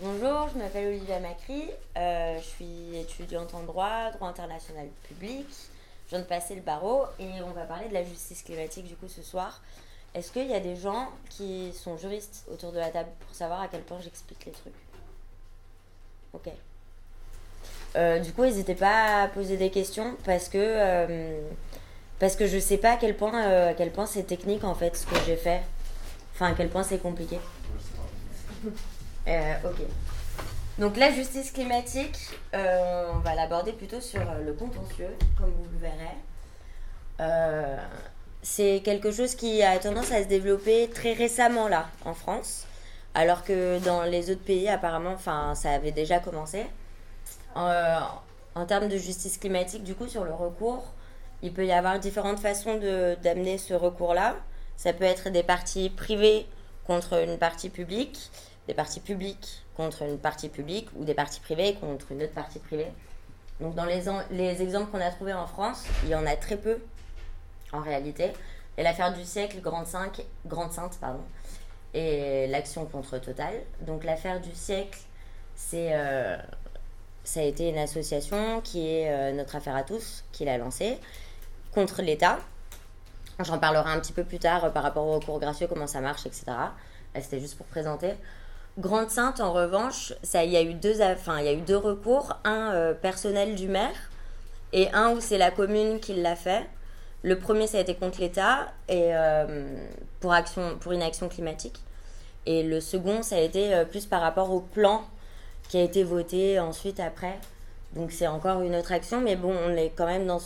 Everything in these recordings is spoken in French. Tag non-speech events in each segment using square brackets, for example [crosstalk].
Bonjour, je m'appelle Olivia Macri, euh, je suis étudiante en droit, droit international public. Je viens de passer le barreau et on va parler de la justice climatique du coup ce soir. Est-ce qu'il y a des gens qui sont juristes autour de la table pour savoir à quel point j'explique les trucs? Ok. Euh, du coup, n'hésitez pas à poser des questions parce que, euh, parce que je sais pas à quel point, à quel point c'est technique en fait ce que j'ai fait. Enfin, à quel point c'est compliqué. Euh, ok. Donc la justice climatique, euh, on va l'aborder plutôt sur euh, le contentieux, comme vous le verrez. c'est quelque chose qui a tendance à se développer très récemment là, en France, alors que dans les autres pays, apparemment, ça avait déjà commencé. en termes de justice climatique, du coup, sur le recours, il peut y avoir différentes façons d'amener ce recours-là. Ça peut être des parties privées contre une partie publique des parties publiques contre une partie publique ou des parties privées contre une autre partie privée. Donc dans les, les exemples qu'on a trouvés en France, il y en a très peu en réalité. Et l'affaire du siècle, Grande, 5, Grande Sainte, pardon, et l'action contre Total. Donc l'affaire du siècle, c'est euh, ça a été une association qui est euh, notre affaire à tous, qui l'a lancée, contre l'État. J'en parlerai un petit peu plus tard euh, par rapport au recours gracieux, comment ça marche, etc. C'était juste pour présenter. Grande Sainte, en revanche, il y a eu deux, enfin, y a eu deux recours, un euh, personnel du maire et un où c'est la commune qui l'a fait. Le premier, ça a été contre l'État et euh, pour action, pour une action climatique. Et le second, ça a été euh, plus par rapport au plan qui a été voté ensuite après. Donc c'est encore une autre action, mais bon, on est quand même dans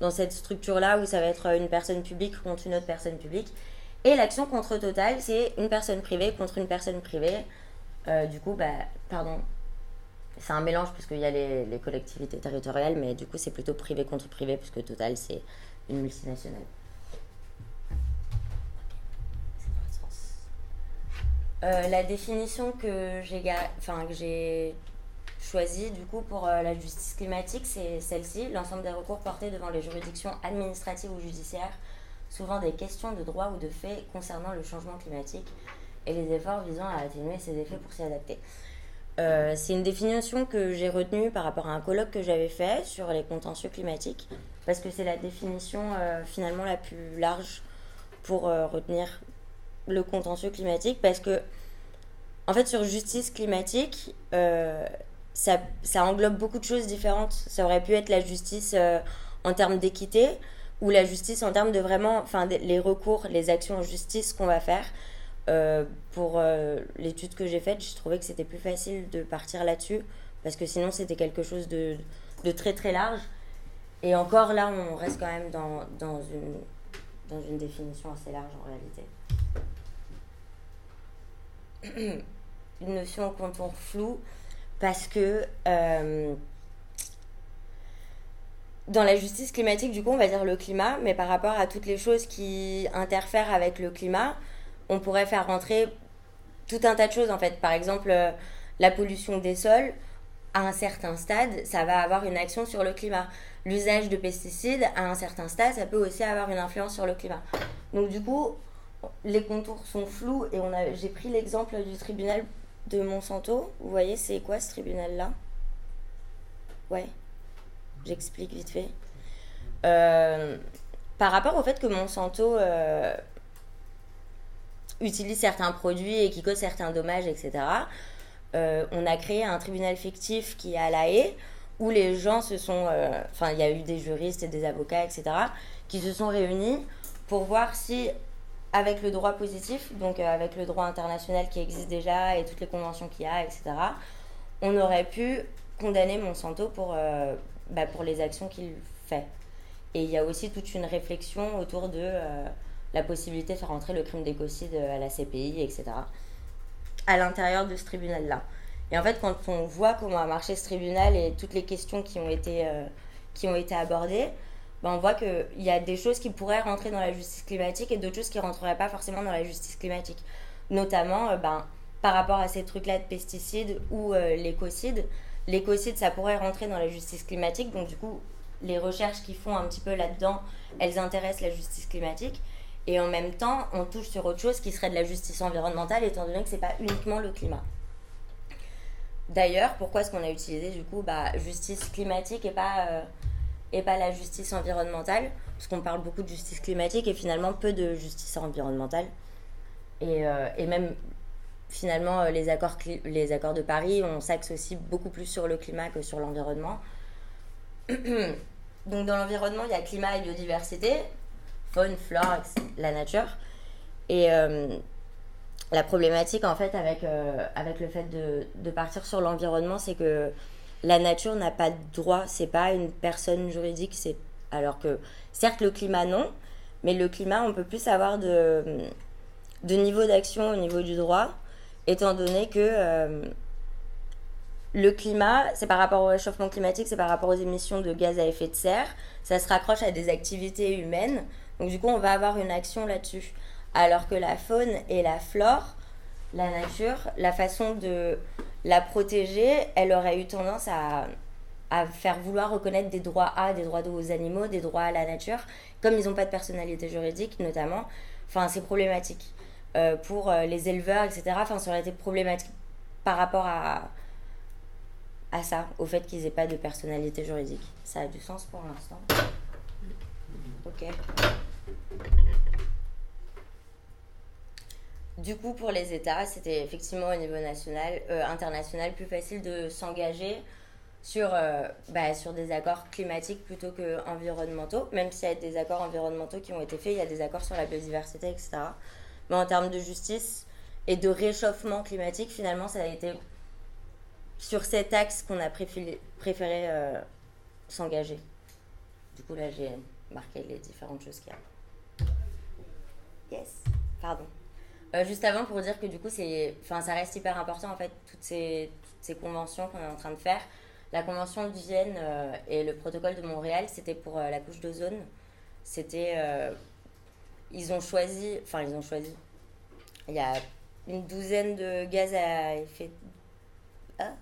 dans cette structure-là où ça va être une personne publique contre une autre personne publique. Et l'action contre Total, c'est une personne privée contre une personne privée. Euh, du coup, bah, pardon, c'est un mélange puisqu'il y a les, les, collectivités territoriales, mais du coup, c'est plutôt privé contre privé puisque Total, c'est une multinationale. Euh, la définition que j'ai enfin, choisie du coup pour euh, la justice climatique, c'est celle-ci l'ensemble des recours portés devant les juridictions administratives ou judiciaires souvent des questions de droit ou de fait concernant le changement climatique et les efforts visant à atténuer ces effets pour s'y adapter. Euh, c'est une définition que j'ai retenue par rapport à un colloque que j'avais fait sur les contentieux climatiques, parce que c'est la définition euh, finalement la plus large pour euh, retenir le contentieux climatique, parce que en fait sur justice climatique, ça, ça, englobe beaucoup de choses différentes. Ça aurait pu être la justice en termes d'équité, ou la justice en termes de vraiment, enfin, les recours, les actions en justice qu'on va faire. Euh, pour euh, l'étude que j'ai faite, j'ai trouvé que c'était plus facile de partir là-dessus, parce que sinon c'était quelque chose de, très très large. Et encore là, on reste quand même dans, une, définition assez large en réalité. [clears throat] une notion qu'on contour flou, parce que euh, dans la justice climatique, du coup, on va dire le climat, mais par rapport à toutes les choses qui interfèrent avec le climat, on pourrait faire rentrer tout un tas de choses, en fait. Par exemple, euh, la pollution des sols, à un certain stade, ça va avoir une action sur le climat. L'usage de pesticides, à un certain stade, ça peut aussi avoir une influence sur le climat. Donc, du coup, les contours sont flous et j'ai pris l'exemple du tribunal de Monsanto. Vous voyez, c'est quoi ce tribunal-là? Ouais. J'explique vite fait. Euh, par rapport au fait que Monsanto euh, utilise certains produits et qui cause certains dommages, etc., euh, on a créé un tribunal fictif qui est à La Haye, où les gens se sont... Enfin, il y a eu des juristes et des avocats, etc., qui se sont réunis pour voir si, avec le droit positif, donc avec le droit international qui existe déjà et toutes les conventions qu'il y a, etc., on aurait pu condamner Monsanto pour bah, pour les actions qu'il fait. Et il y a aussi toute une réflexion autour de euh, la possibilité de faire entrer le crime d'écocide à la CPI, etc. à l'intérieur de ce tribunal-là. Et en fait, quand on voit comment a marché ce tribunal et toutes les questions qui ont été, euh, qui ont été abordées, ben on voit qu'il y a des choses qui pourraient rentrer dans la justice climatique et d'autres choses qui ne rentreraient pas forcément dans la justice climatique. Notamment euh, ben, par rapport à ces trucs-là de pesticides ou l'écocide l'écocide, ça pourrait rentrer dans la justice climatique. Donc, du coup, les recherches qu'ils font un petit peu là-dedans, elles intéressent la justice climatique. Et en même temps, on touche sur autre chose qui serait de la justice environnementale, étant donné que c'est pas uniquement le climat. D'ailleurs, pourquoi est-ce qu'on a utilisé du coup bah, justice climatique et pas, euh, et pas la justice environnementale? Parce qu'on parle beaucoup de justice climatique et finalement peu de justice environnementale. Et, euh, et même finalement, euh, les accords, de Paris, on s'axe aussi beaucoup plus sur le climat que sur l'environnement. [clears throat] Donc dans l'environnement, il y a climat et biodiversité, faune, flore, la nature. Et la problématique en fait avec, euh, avec le fait de, de partir sur l'environnement, c'est que la nature n'a pas de droit, c'est pas une personne juridique, c'est alors que certes le climat non, mais le climat on peut plus avoir de, de niveau d'action au niveau du droit, étant donné que euh, le climat, c'est par rapport au réchauffement climatique, c'est par rapport aux émissions de gaz à effet de serre, ça se raccroche à des activités humaines, donc du coup on va avoir une action là-dessus. Alors que la faune et la flore, la nature, la façon de la protéger, elle aurait eu tendance à, faire vouloir reconnaître des droits à, des droits aux animaux, des droits à la nature, comme ils n'ont pas de personnalité juridique notamment. Enfin, c'est problématique. Euh, pour euh, les éleveurs, etc. Enfin, ça aurait été problématique par rapport à, à ça, au fait qu'ils n'aient pas de personnalité juridique. Ça a du sens pour l'instant. Ok. Du coup, pour les États, c'était effectivement au niveau national, euh, international, plus facile de s'engager sur, bah, sur des accords climatiques plutôt qu'environnementaux. Même s'il y a des accords environnementaux qui ont été faits, il y a des accords sur la biodiversité, etc. Mais en termes de justice et de réchauffement climatique, finalement, ça a été sur cet axe qu'on a préféré, euh, s'engager. Du coup, là, j'ai marqué les différentes choses qu'il y a. Yes, pardon. Euh, juste avant, pour dire que du coup, ça reste hyper important en fait, toutes ces, conventions qu'on est en train de faire. La convention de Vienne euh, et le protocole de Montréal, c'était pour la couche d'ozone. C'était. Ils ont choisi. Enfin, ils ont choisi. Il y a une douzaine de gaz à effet. Ah,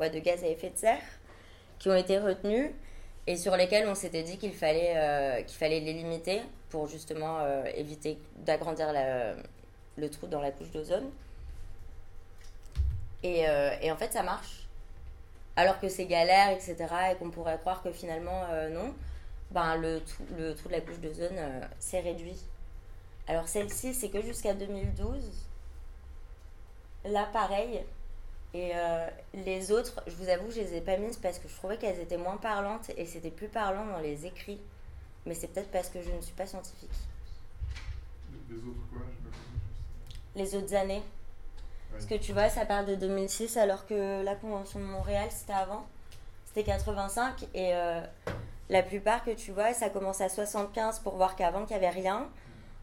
ouais, de gaz à effet de serre qui ont été retenus et sur lesquels on s'était dit qu'il fallait, qu'il fallait les limiter pour justement éviter d'agrandir le trou dans la couche d'ozone. Et, euh, et, en fait, ça marche. Alors que c'est galère, etc., et qu'on pourrait croire que finalement, euh, non, ben, le, trou, de la couche d'ozone euh, s'est réduit. Alors celle-ci, c'est que jusqu'à 2012. Là, pareil. Et les autres, je vous avoue, je les ai pas mises parce que je trouvais qu'elles étaient moins parlantes et c'était plus parlant dans les écrits. Mais c'est peut-être parce que je ne suis pas scientifique. Les autres quoi les autres années. Parce que tu vois, ça part de 2006 alors que la Convention de Montréal, c'était avant. C'était 85 et euh, la plupart que tu vois, ça commence à 75 pour voir qu'avant, qu'il n'y avait rien.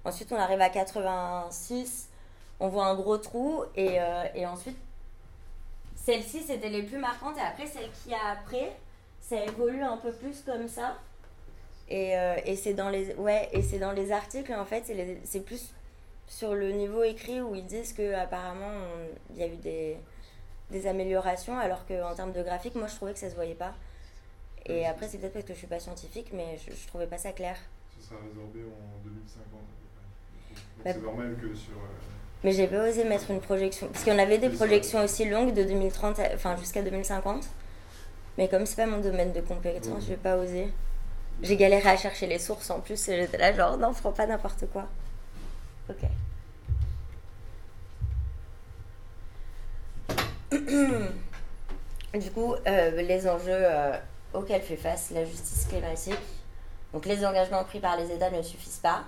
Ensuite, on arrive à 86, on voit un gros trou et, euh, et ensuite, celle-ci, c'était les plus marquantes et après, celle qui a après, ça évolue un peu plus comme ça. Et, euh, et c'est dans les ouais et dans les articles en fait c'est plus sur le niveau écrit où ils disent qu'apparemment il y a eu des, des améliorations, alors qu'en termes de graphique, moi je trouvais que ça se voyait pas. Et après, c'est peut-être parce que je suis pas scientifique, mais je, je trouvais pas ça clair. Ça sera résorbé en 2050 bah, c'est normal que sur. Euh, mais j'ai pas osé mettre une projection. Parce qu'on avait des projections aussi longues de 2030, enfin jusqu'à 2050. Mais comme c'est pas mon domaine de compétence, je vais pas oser. J'ai galéré à chercher les sources en plus, et j'étais là genre non, ferai pas n'importe quoi. Ok. [clears throat] du coup, euh, les enjeux euh, auxquels fait face la justice climatique. Donc, les engagements pris par les États ne suffisent pas.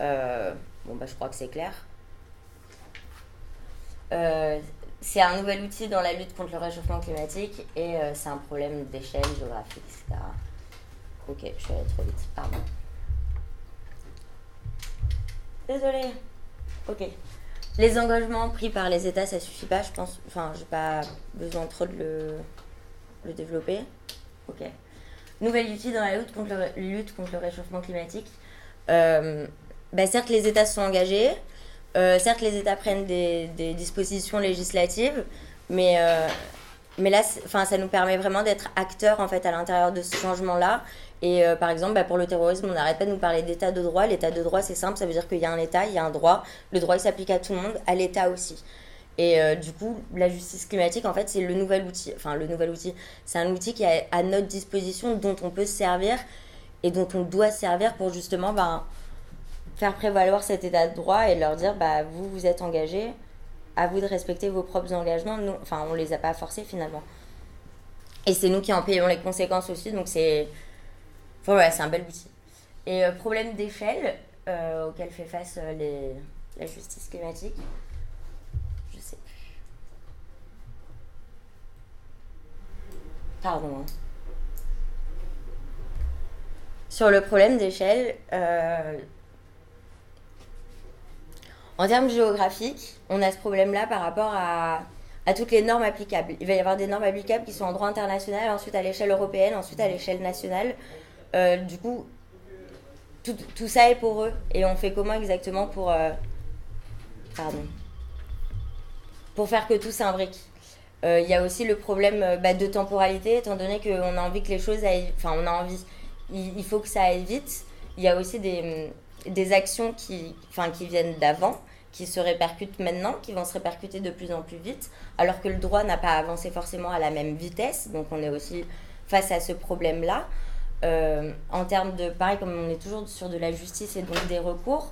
Euh, bon, bah, je crois que c'est clair. c'est un nouvel outil dans la lutte contre le réchauffement climatique et c'est un problème d'échelle géographique, etc. Ok, je suis allée trop vite, pardon. Désolée. Ok. Les engagements pris par les États, ça suffit pas, je pense. Enfin, j'ai pas besoin trop de le, le développer. Ok. Nouvel outil dans la lutte contre le, lutte contre le réchauffement climatique. Euh, bah, certes, les États sont engagés. Euh, certes, les États prennent des, dispositions législatives, mais, euh, mais là, ça nous permet vraiment d'être acteurs en fait à l'intérieur de ce changement-là et euh, par exemple, bah, pour le terrorisme, on n'arrête pas de nous parler d'état de droit. L'état de droit, c'est simple, ça veut dire qu'il y a un état, il y a un droit. Le droit, il s'applique à tout le monde, à l'état aussi. Et du coup, la justice climatique, en fait, c'est le nouvel outil. Enfin, le nouvel outil, c'est un outil qui est à notre disposition, dont on peut se servir et dont on doit se servir pour justement ben, faire prévaloir cet état de droit et leur dire bah, vous, vous êtes engagés, à vous de respecter vos propres engagements. Nous, enfin, on les a pas forcés finalement. Et c'est nous qui en payons les conséquences aussi, donc c'est. Enfin, c'est un bel outil. Et euh, problème d'échelle euh, auquel fait face les, la justice climatique. Pardon. Hein. Sur le problème d'échelle, euh, en termes géographiques, on a ce problème-là par rapport à, toutes les normes applicables. Il va y avoir des normes applicables qui sont en droit international, ensuite à l'échelle européenne, ensuite à l'échelle nationale. Euh, du coup, tout, ça est pour eux. Et on fait comment exactement pour... Euh, pardon. Pour faire que tout s'imbrique? Euh, il y a aussi le problème euh, bah, de temporalité, étant donné qu'on a envie que les choses aillent. Enfin, on a envie. Il, faut que ça aille vite. Il y a aussi des, des actions qui, enfin, qui viennent d'avant, qui se répercutent maintenant, qui vont se répercuter de plus en plus vite, alors que le droit n'a pas avancé forcément à la même vitesse. Donc, on est aussi face à ce problème-là. Euh, en termes de. Pareil, comme on est toujours sur de la justice et donc des recours,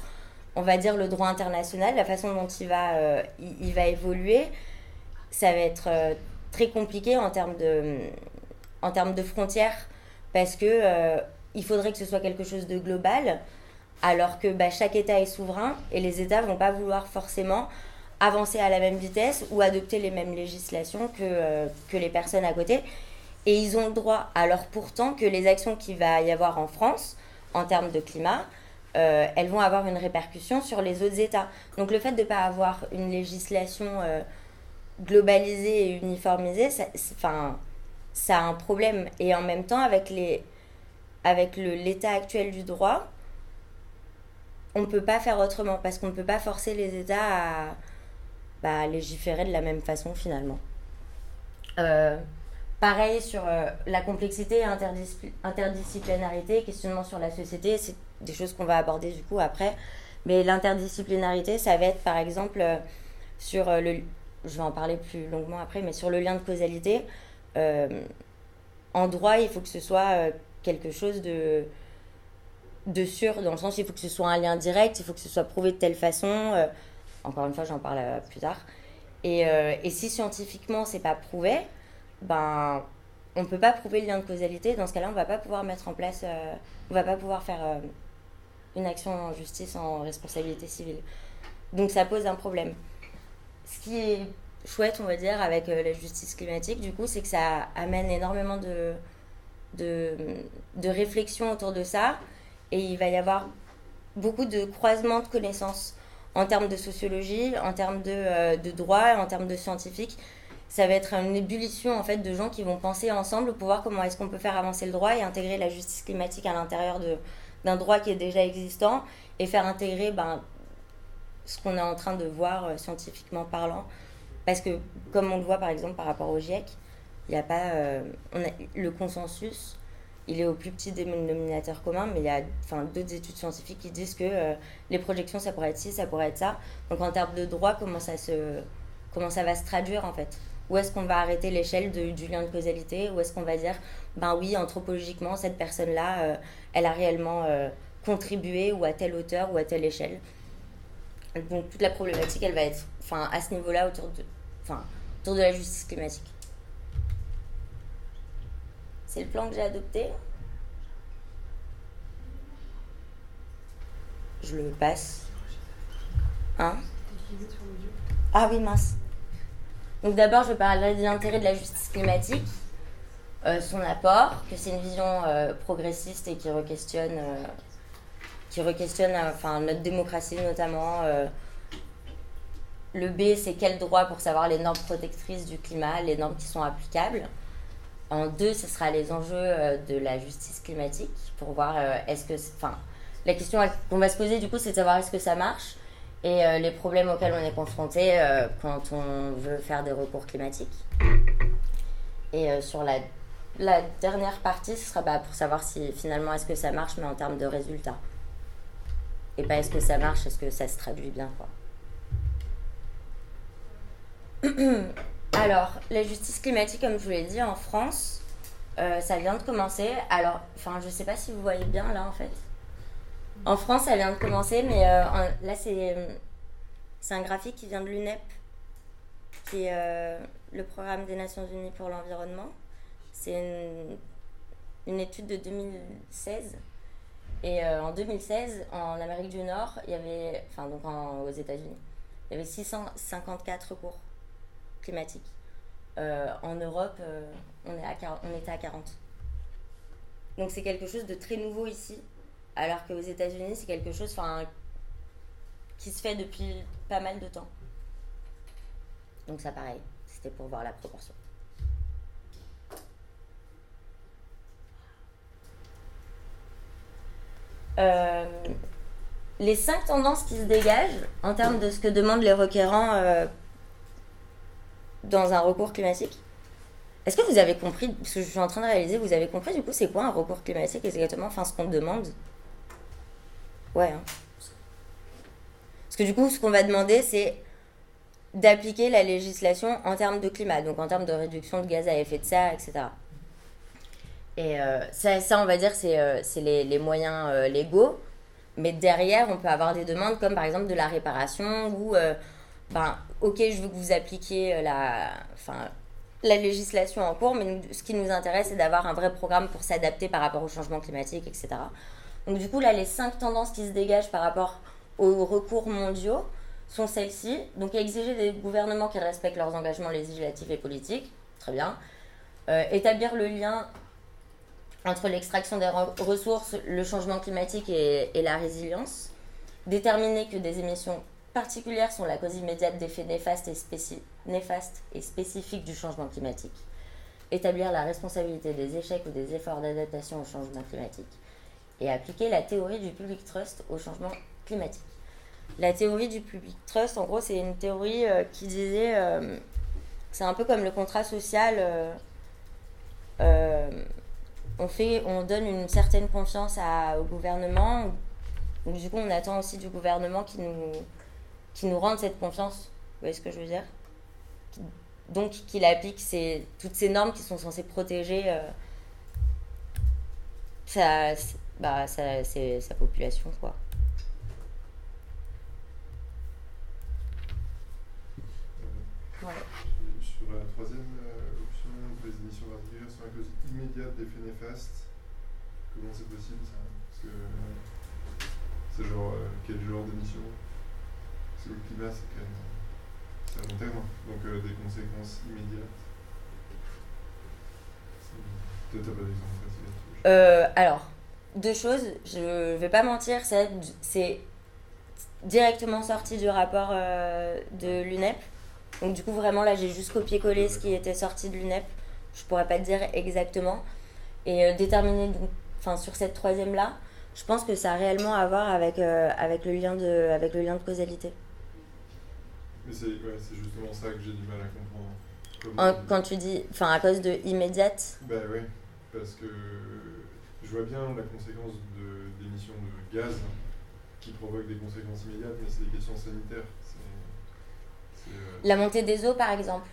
on va dire le droit international, la façon dont il va, il va évoluer ça va être euh, très compliqué en termes de, en termes de frontières parce que euh, il faudrait que ce soit quelque chose de global alors que bah, chaque État est souverain et les États vont pas vouloir forcément avancer à la même vitesse ou adopter les mêmes législations que, euh, que les personnes à côté. Et ils ont le droit, alors pourtant que les actions qu'il va y avoir en France en termes de climat, elles vont avoir une répercussion sur les autres États. Donc le fait de ne pas avoir une législation globalisé et uniformisé, ça, ça a un problème. Et en même temps, avec, avec l'état actuel du droit, on ne peut pas faire autrement parce qu'on ne peut pas forcer les États à bah, légiférer de la même façon finalement. Euh, pareil sur euh, la complexité et interdisciplinarité, questionnement sur la société, c'est des choses qu'on va aborder du coup après. Mais l'interdisciplinarité, ça va être par exemple euh, sur le, je vais en parler plus longuement après, mais sur le lien de causalité, en droit, il faut que ce soit quelque chose de, de sûr, dans le sens il faut que ce soit un lien direct, il faut que ce soit prouvé de telle façon. Euh, encore une fois, j'en parle plus tard. Et, et si scientifiquement c'est pas prouvé, ben on peut pas prouver le lien de causalité. Dans ce cas-là, on va pas pouvoir mettre en place, on va pas pouvoir faire une action en justice en responsabilité civile. Donc ça pose un problème ce qui est chouette, on va dire, avec euh, la justice climatique, du coup, c'est que ça amène énormément de, de, de réflexion autour de ça. Et il va y avoir beaucoup de croisements de connaissances en termes de sociologie, en termes de, euh, de droit, en termes de scientifique. Ça va être une ébullition en fait de gens qui vont penser ensemble pour voir comment est-ce qu'on peut faire avancer le droit et intégrer la justice climatique à l'intérieur d'un droit qui est déjà existant et faire intégrer ben, ce qu'on est en train de voir euh, scientifiquement parlant. Parce que, comme on le voit par exemple par rapport au GIEC, il n'y a pas. Euh, a, le consensus, il est au plus petit dénominateur commun, mais il y a d'autres études scientifiques qui disent que euh, les projections, ça pourrait être ci, ça pourrait être ça. Donc en termes de droit, comment ça, se, comment ça va se traduire en fait? Où est-ce qu'on va arrêter l'échelle du lien de causalité? Où est-ce qu'on va dire, ben oui, anthropologiquement, cette personne-là, elle a réellement contribué ou à telle hauteur ou à telle échelle? Donc toute la problématique, elle va être enfin, à ce niveau-là autour de, enfin, autour de la justice climatique. C'est le plan que j'ai adopté. Je le passe. Hein? Ah oui, mince. Donc d'abord, je parlerai de l'intérêt de la justice climatique, euh, son apport, que c'est une vision euh, progressiste et qui re-questionne euh, qui notre démocratie notamment. Le B, c'est quel droit pour savoir les normes protectrices du climat, les normes qui sont applicables. En deux, ce sera les enjeux euh, de la justice climatique pour voir euh, est-ce que. Enfin, la question qu'on va se poser du coup, c'est de savoir est-ce que ça marche et les problèmes auxquels on est confronté quand on veut faire des recours climatiques. Et sur la, la dernière partie, ce sera bah, pour savoir si finalement est-ce que ça marche, mais en termes de résultats et pas est-ce que ça marche, est-ce que ça se traduit bien quoi. [clears throat] Alors, la justice climatique, comme je vous l'ai dit, en France, euh, ça vient de commencer. Alors, enfin, je sais pas si vous voyez bien là en fait. En France, ça vient de commencer, mais euh, là, c'est, c'est un graphique qui vient de l'UNEP, qui est euh, le programme des Nations Unies pour l'environnement. C'est une, étude de 2016. Et en 2016, en Amérique du Nord, il y avait, enfin, donc aux États-Unis, il y avait 654 recours climatiques. en Europe, on, est à on était à 40. Donc c'est quelque chose de très nouveau ici, alors qu'aux États-Unis, c'est quelque chose qui se fait depuis pas mal de temps. Donc ça pareil, c'était pour voir la proportion. Euh, les cinq tendances qui se dégagent en termes de ce que demandent les requérants euh, dans un recours climatique, est-ce que vous avez compris, parce que je suis en train de réaliser, vous avez compris du coup c'est quoi un recours climatique exactement, enfin ce qu'on demande Ouais. Hein. Parce que du coup ce qu'on va demander c'est d'appliquer la législation en termes de climat, donc en termes de réduction de gaz à effet de serre, etc. Et euh, ça, on va dire, c'est euh, les, les, moyens euh, légaux. Mais derrière, on peut avoir des demandes comme par exemple de la réparation ou, ok, je veux que vous appliquiez la, enfin, la législation en cours, mais ce qui nous intéresse, c'est d'avoir un vrai programme pour s'adapter par rapport au changement climatique, etc. Donc du coup, là, les cinq tendances qui se dégagent par rapport aux recours mondiaux sont celles-ci. Donc exiger des gouvernements qui respectent leurs engagements législatifs et politiques, très bien. Euh, établir le lien entre l'extraction des ressources, le changement climatique et la résilience. Déterminer que des émissions particulières sont la cause immédiate d'effets néfastes et, et spécifiques du changement climatique. Établir la responsabilité des échecs ou des efforts d'adaptation au changement climatique. Et appliquer la théorie du public trust au changement climatique. La théorie du public trust, en gros, c'est une théorie euh, qui disait. Euh, c'est un peu comme le contrat social. Euh, on, fait, on donne une certaine confiance au gouvernement. Du coup, on attend aussi du gouvernement qui nous, qui nous rendent cette confiance. Vous voyez ce que je veux dire Donc, qu'il applique ces, toutes ces normes qui sont censées protéger euh, sa, bah, sa, sa population, quoi. Sur la troisième euh, option, les émissions particulières sont à cause immédiate d'effets néfastes. Comment c'est possible ça? Parce que c'est genre euh, quel genre d'émission? Le climat, c'est quand même à long terme, donc euh, des conséquences immédiates. Peut-être pas d'exemple euh, Alors, deux choses, je vais pas mentir, c'est directement sorti du rapport euh, de l'UNEP. Donc du coup, vraiment, là, j'ai juste copié-collé ce qui était sorti de l'UNEP. Je pourrais pas te dire exactement. Et déterminer, enfin, sur cette troisième-là, je pense que ça a réellement à voir avec, avec, le, lien de, avec le lien de causalité. Mais c'est ouais, justement ça que j'ai du mal à comprendre. quand tu dis, enfin à cause de immédiate? Ben oui, parce que je vois bien la conséquence d'émissions de, de, gaz qui provoquent des conséquences immédiates, mais c'est des questions sanitaires. Euh, la montée des eaux par exemple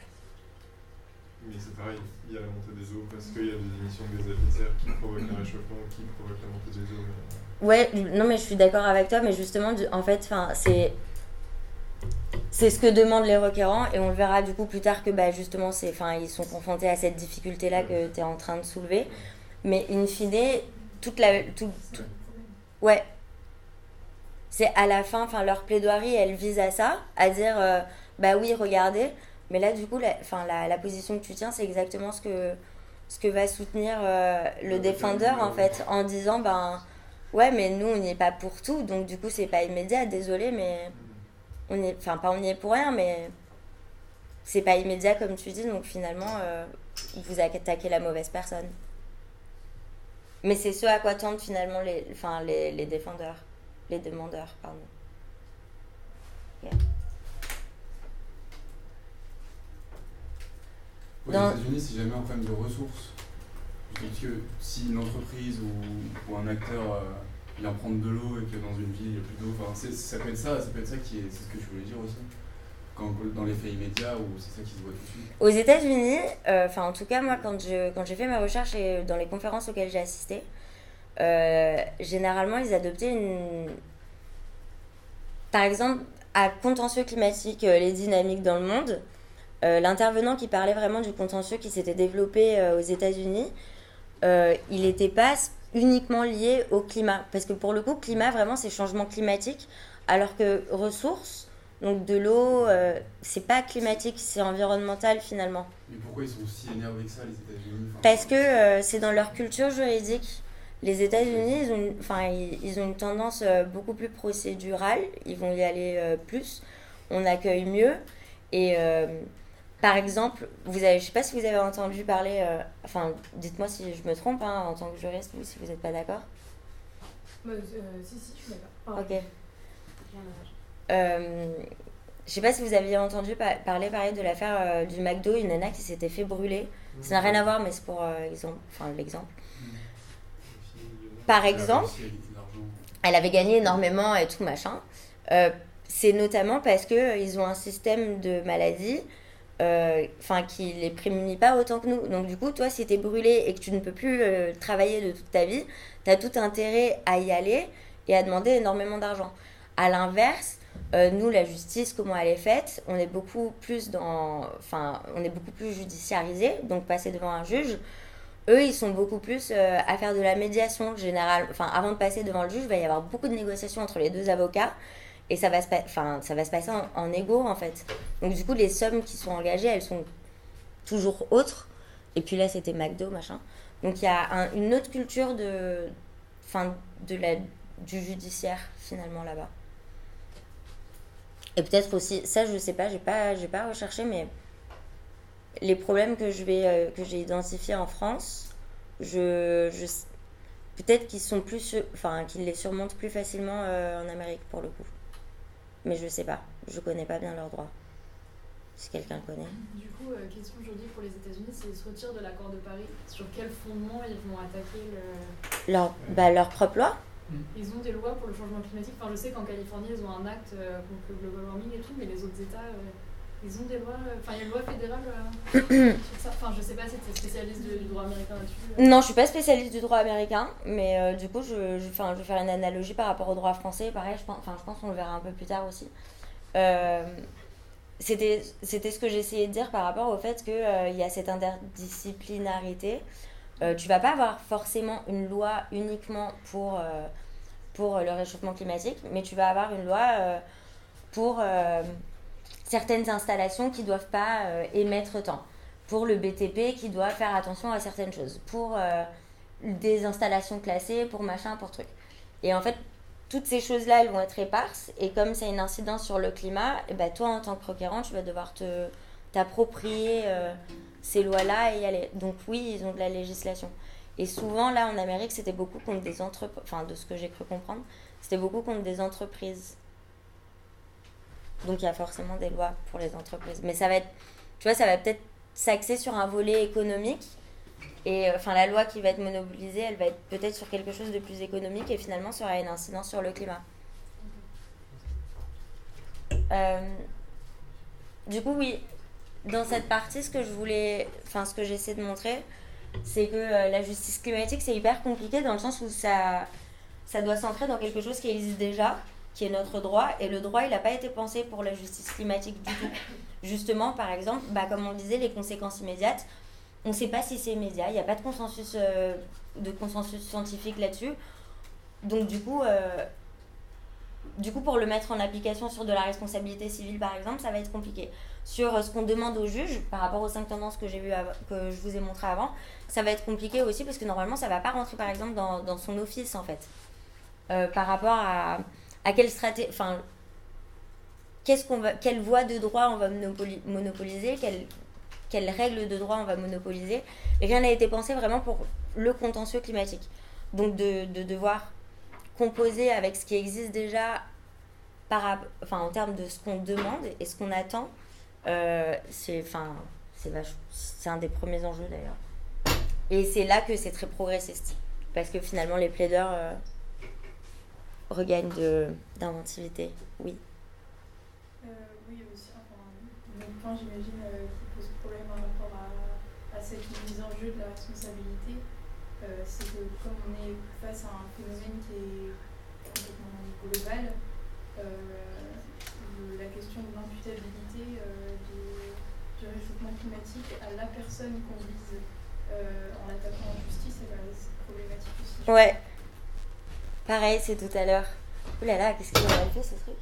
mais c'est pareil, il y a la montée des eaux parce qu'il y a des émissions de gaz à effet de serre qui provoquent un réchauffement, qui provoquent la montée des eaux. Euh, ouais, non mais je suis d'accord avec toi, mais justement, en fait, c'est c'est ce que demandent les requérants et on le verra du coup plus tard que bah, justement c'est, ils sont confrontés à cette difficulté-là que tu es en train de soulever. Mais in fine, toute la... Tout, ouais. C'est à la fin, enfin leur plaidoirie, elle vise à ça, à dire, euh, bah oui, regardez. Mais là, du coup, la, la, la position que tu tiens, c'est exactement ce que, ce que va soutenir euh, le défendeur, en fait, en disant, ben, ouais, mais nous, on n'y est pas pour tout, donc du coup, c'est pas immédiat, désolé, mais on est, enfin pas on y est pour rien, mais c'est pas immédiat comme tu dis, donc finalement, euh, vous attaquez la mauvaise personne. Mais c'est ce à quoi tendent finalement les, enfin, les, les défendeurs, les demandeurs, pardon. Aux États-Unis, c'est jamais un problème de ressources. que si une entreprise ou, ou un acteur euh, vient prendre de l'eau et que dans une ville il n'y a plus d'eau. Ça peut être ça, ça peut être ça qui est, c'est ce que je voulais dire aussi. dans les faits immédiats ou c'est ça qui se voit tout de suite Aux États-Unis, euh, enfin en tout cas moi quand je quand j'ai fait ma recherche et dans les conférences auxquelles j'ai assisté, euh, généralement ils adoptaient une par exemple à contentieux climatique, euh, les dynamiques dans le monde, l'intervenant qui parlait vraiment du contentieux qui s'était développé aux États-Unis, il n'était pas uniquement lié au climat parce que pour le coup climat vraiment c'est changement climatique alors que ressources donc de l'eau, euh, c'est pas climatique, c'est environnemental finalement. Mais pourquoi ils sont si énervés que ça, les États-Unis Parce que euh, c'est dans leur culture juridique. Les États-Unis, ils, ont une, enfin, ils, ont une tendance euh, beaucoup plus procédurale, ils vont y aller plus, on accueille mieux. Et par exemple, vous avez, je sais pas si vous avez entendu parler, enfin dites-moi si je me trompe hein, en tant que juriste, ou si vous n'êtes pas d'accord. si, si, je suis d'accord. ok. Euh, je sais pas si vous aviez entendu parler pareil de l'affaire euh, du McDo, une nana qui s'était fait brûler. Ça n'a rien à voir, mais c'est pour euh, enfin, l'exemple. Par exemple, elle avait gagné énormément et tout machin. c'est notamment parce qu'ils ont un système de maladie enfin qui les prémunit pas autant que nous. Donc du coup, toi, si tu es brûlé et que tu ne peux plus travailler de toute ta vie, tu as tout intérêt à y aller et à demander énormément d'argent. À l'inverse, euh, nous, la justice, comment elle est faite On est beaucoup plus dans, enfin, on est beaucoup plus judiciarisé, donc passer devant un juge. Eux, ils sont beaucoup plus euh, à faire de la médiation générale. Enfin, avant de passer devant le juge, il va y avoir beaucoup de négociations entre les deux avocats et ça va se, enfin, ça va se passer en, égo en fait. Donc du coup, les sommes qui sont engagées, elles sont toujours autres. Et puis là, c'était McDo, machin. Donc il y a une autre culture de, enfin, de la, du judiciaire finalement là-bas. Et peut-être aussi, ça je sais pas, j'ai pas, j'ai pas recherché, mais les problèmes que je vais, euh, que j'ai identifiés en France, je peut-être qu'ils sont plus, enfin qu'ils les surmontent plus facilement euh, en Amérique pour le coup. Mais je sais pas, je connais pas bien leurs droits. Si quelqu'un connaît. Du coup, euh, question aujourd'hui pour les États-Unis, c'est se retirer de l'accord de Paris. Sur quel fondement ils vont attaquer le... leur, bah, leur propre loi Mm. Ils ont des lois pour le changement climatique. Enfin, je sais qu'en Californie, ils ont un acte euh, contre le global warming et tout, mais les autres États, euh, ils ont des lois. Euh, enfin, il y a une loi fédérale [coughs] sur ça. Enfin, je sais pas si tu es spécialiste du droit américain là-dessus. Non, je suis pas spécialiste du droit américain, mais du coup, je, je, je, vais faire une analogie par rapport au droit français. Pareil, je pense, je pense qu'on le verra un peu plus tard aussi. c'était ce que j'essayais de dire par rapport au fait qu'il il y a cette interdisciplinarité. tu vas pas avoir forcément une loi uniquement pour pour le réchauffement climatique, mais tu vas avoir une loi euh, pour euh, certaines installations qui ne doivent pas euh, émettre tant, pour le BTP qui doit faire attention à certaines choses, pour des installations classées, pour machin, pour truc. Et en fait, toutes ces choses-là, elles vont être éparses, et comme c'est une incidence sur le climat, ben toi, en tant que requérant, tu vas devoir te t'approprier ces lois-là et y aller. Donc oui, ils ont de la législation. Et souvent, là, en Amérique, c'était beaucoup contre des entreprises, enfin, de ce que j'ai cru comprendre, c'était beaucoup contre des entreprises. Donc, il y a forcément des lois pour les entreprises. Mais ça va être, tu vois, ça va peut-être s'axer sur un volet économique. Et euh, enfin, la loi qui va être monopolisée, elle va être peut-être sur quelque chose de plus économique et finalement, ça aura une incidence sur le climat. Euh, du coup, oui, dans cette partie, ce que je voulais, enfin, ce que j'essaie de montrer, c'est que euh, la justice climatique, c'est hyper compliqué dans le sens où ça, ça doit s'entrer dans quelque chose qui existe déjà, qui est notre droit, et le droit, il n'a pas été pensé pour la justice climatique du tout. [laughs] Justement, par exemple, bah, comme on disait, les conséquences immédiates, on ne sait pas si c'est immédiat, il n'y a pas de consensus, euh, de consensus scientifique là-dessus. Donc du coup, euh, du coup, pour le mettre en application sur de la responsabilité civile, par exemple, ça va être compliqué. Sur ce qu'on demande au juge, par rapport aux cinq tendances que, j'ai vu que je vous ai montré avant, ça va être compliqué aussi parce que normalement, ça ne va pas rentrer, par exemple, dans, dans son office, en fait. Euh, par rapport à, à quelle stratégie... Enfin, qu'est-ce qu'on va, quelle voie de droit on va monopoliser, quelle, quelles règles de droit on va monopoliser. Et rien n'a été pensé vraiment pour le contentieux climatique. Donc de, de devoir composer avec ce qui existe déjà enfin, en termes de ce qu'on demande et ce qu'on attend, euh, c'est enfin, un des premiers enjeux d'ailleurs. Et c'est là que c'est très progressiste. Parce que finalement, les plaideurs euh, regagnent d'inventivité. Oui. Euh, oui, aussi. Enfin, point, j'imagine, euh, qui pose problème par rapport à, à cette mise en jeu de la responsabilité, euh, c'est que comme on est face à un phénomène qui est complètement global, la question de l'imputabilité du, réchauffement climatique à la personne qu'on vise en l'attaquant en justice, c'est problématique aussi. Ouais. Pareil, c'est tout à l'heure. Ouh là là, qu'est-ce qu'il a fait ce truc?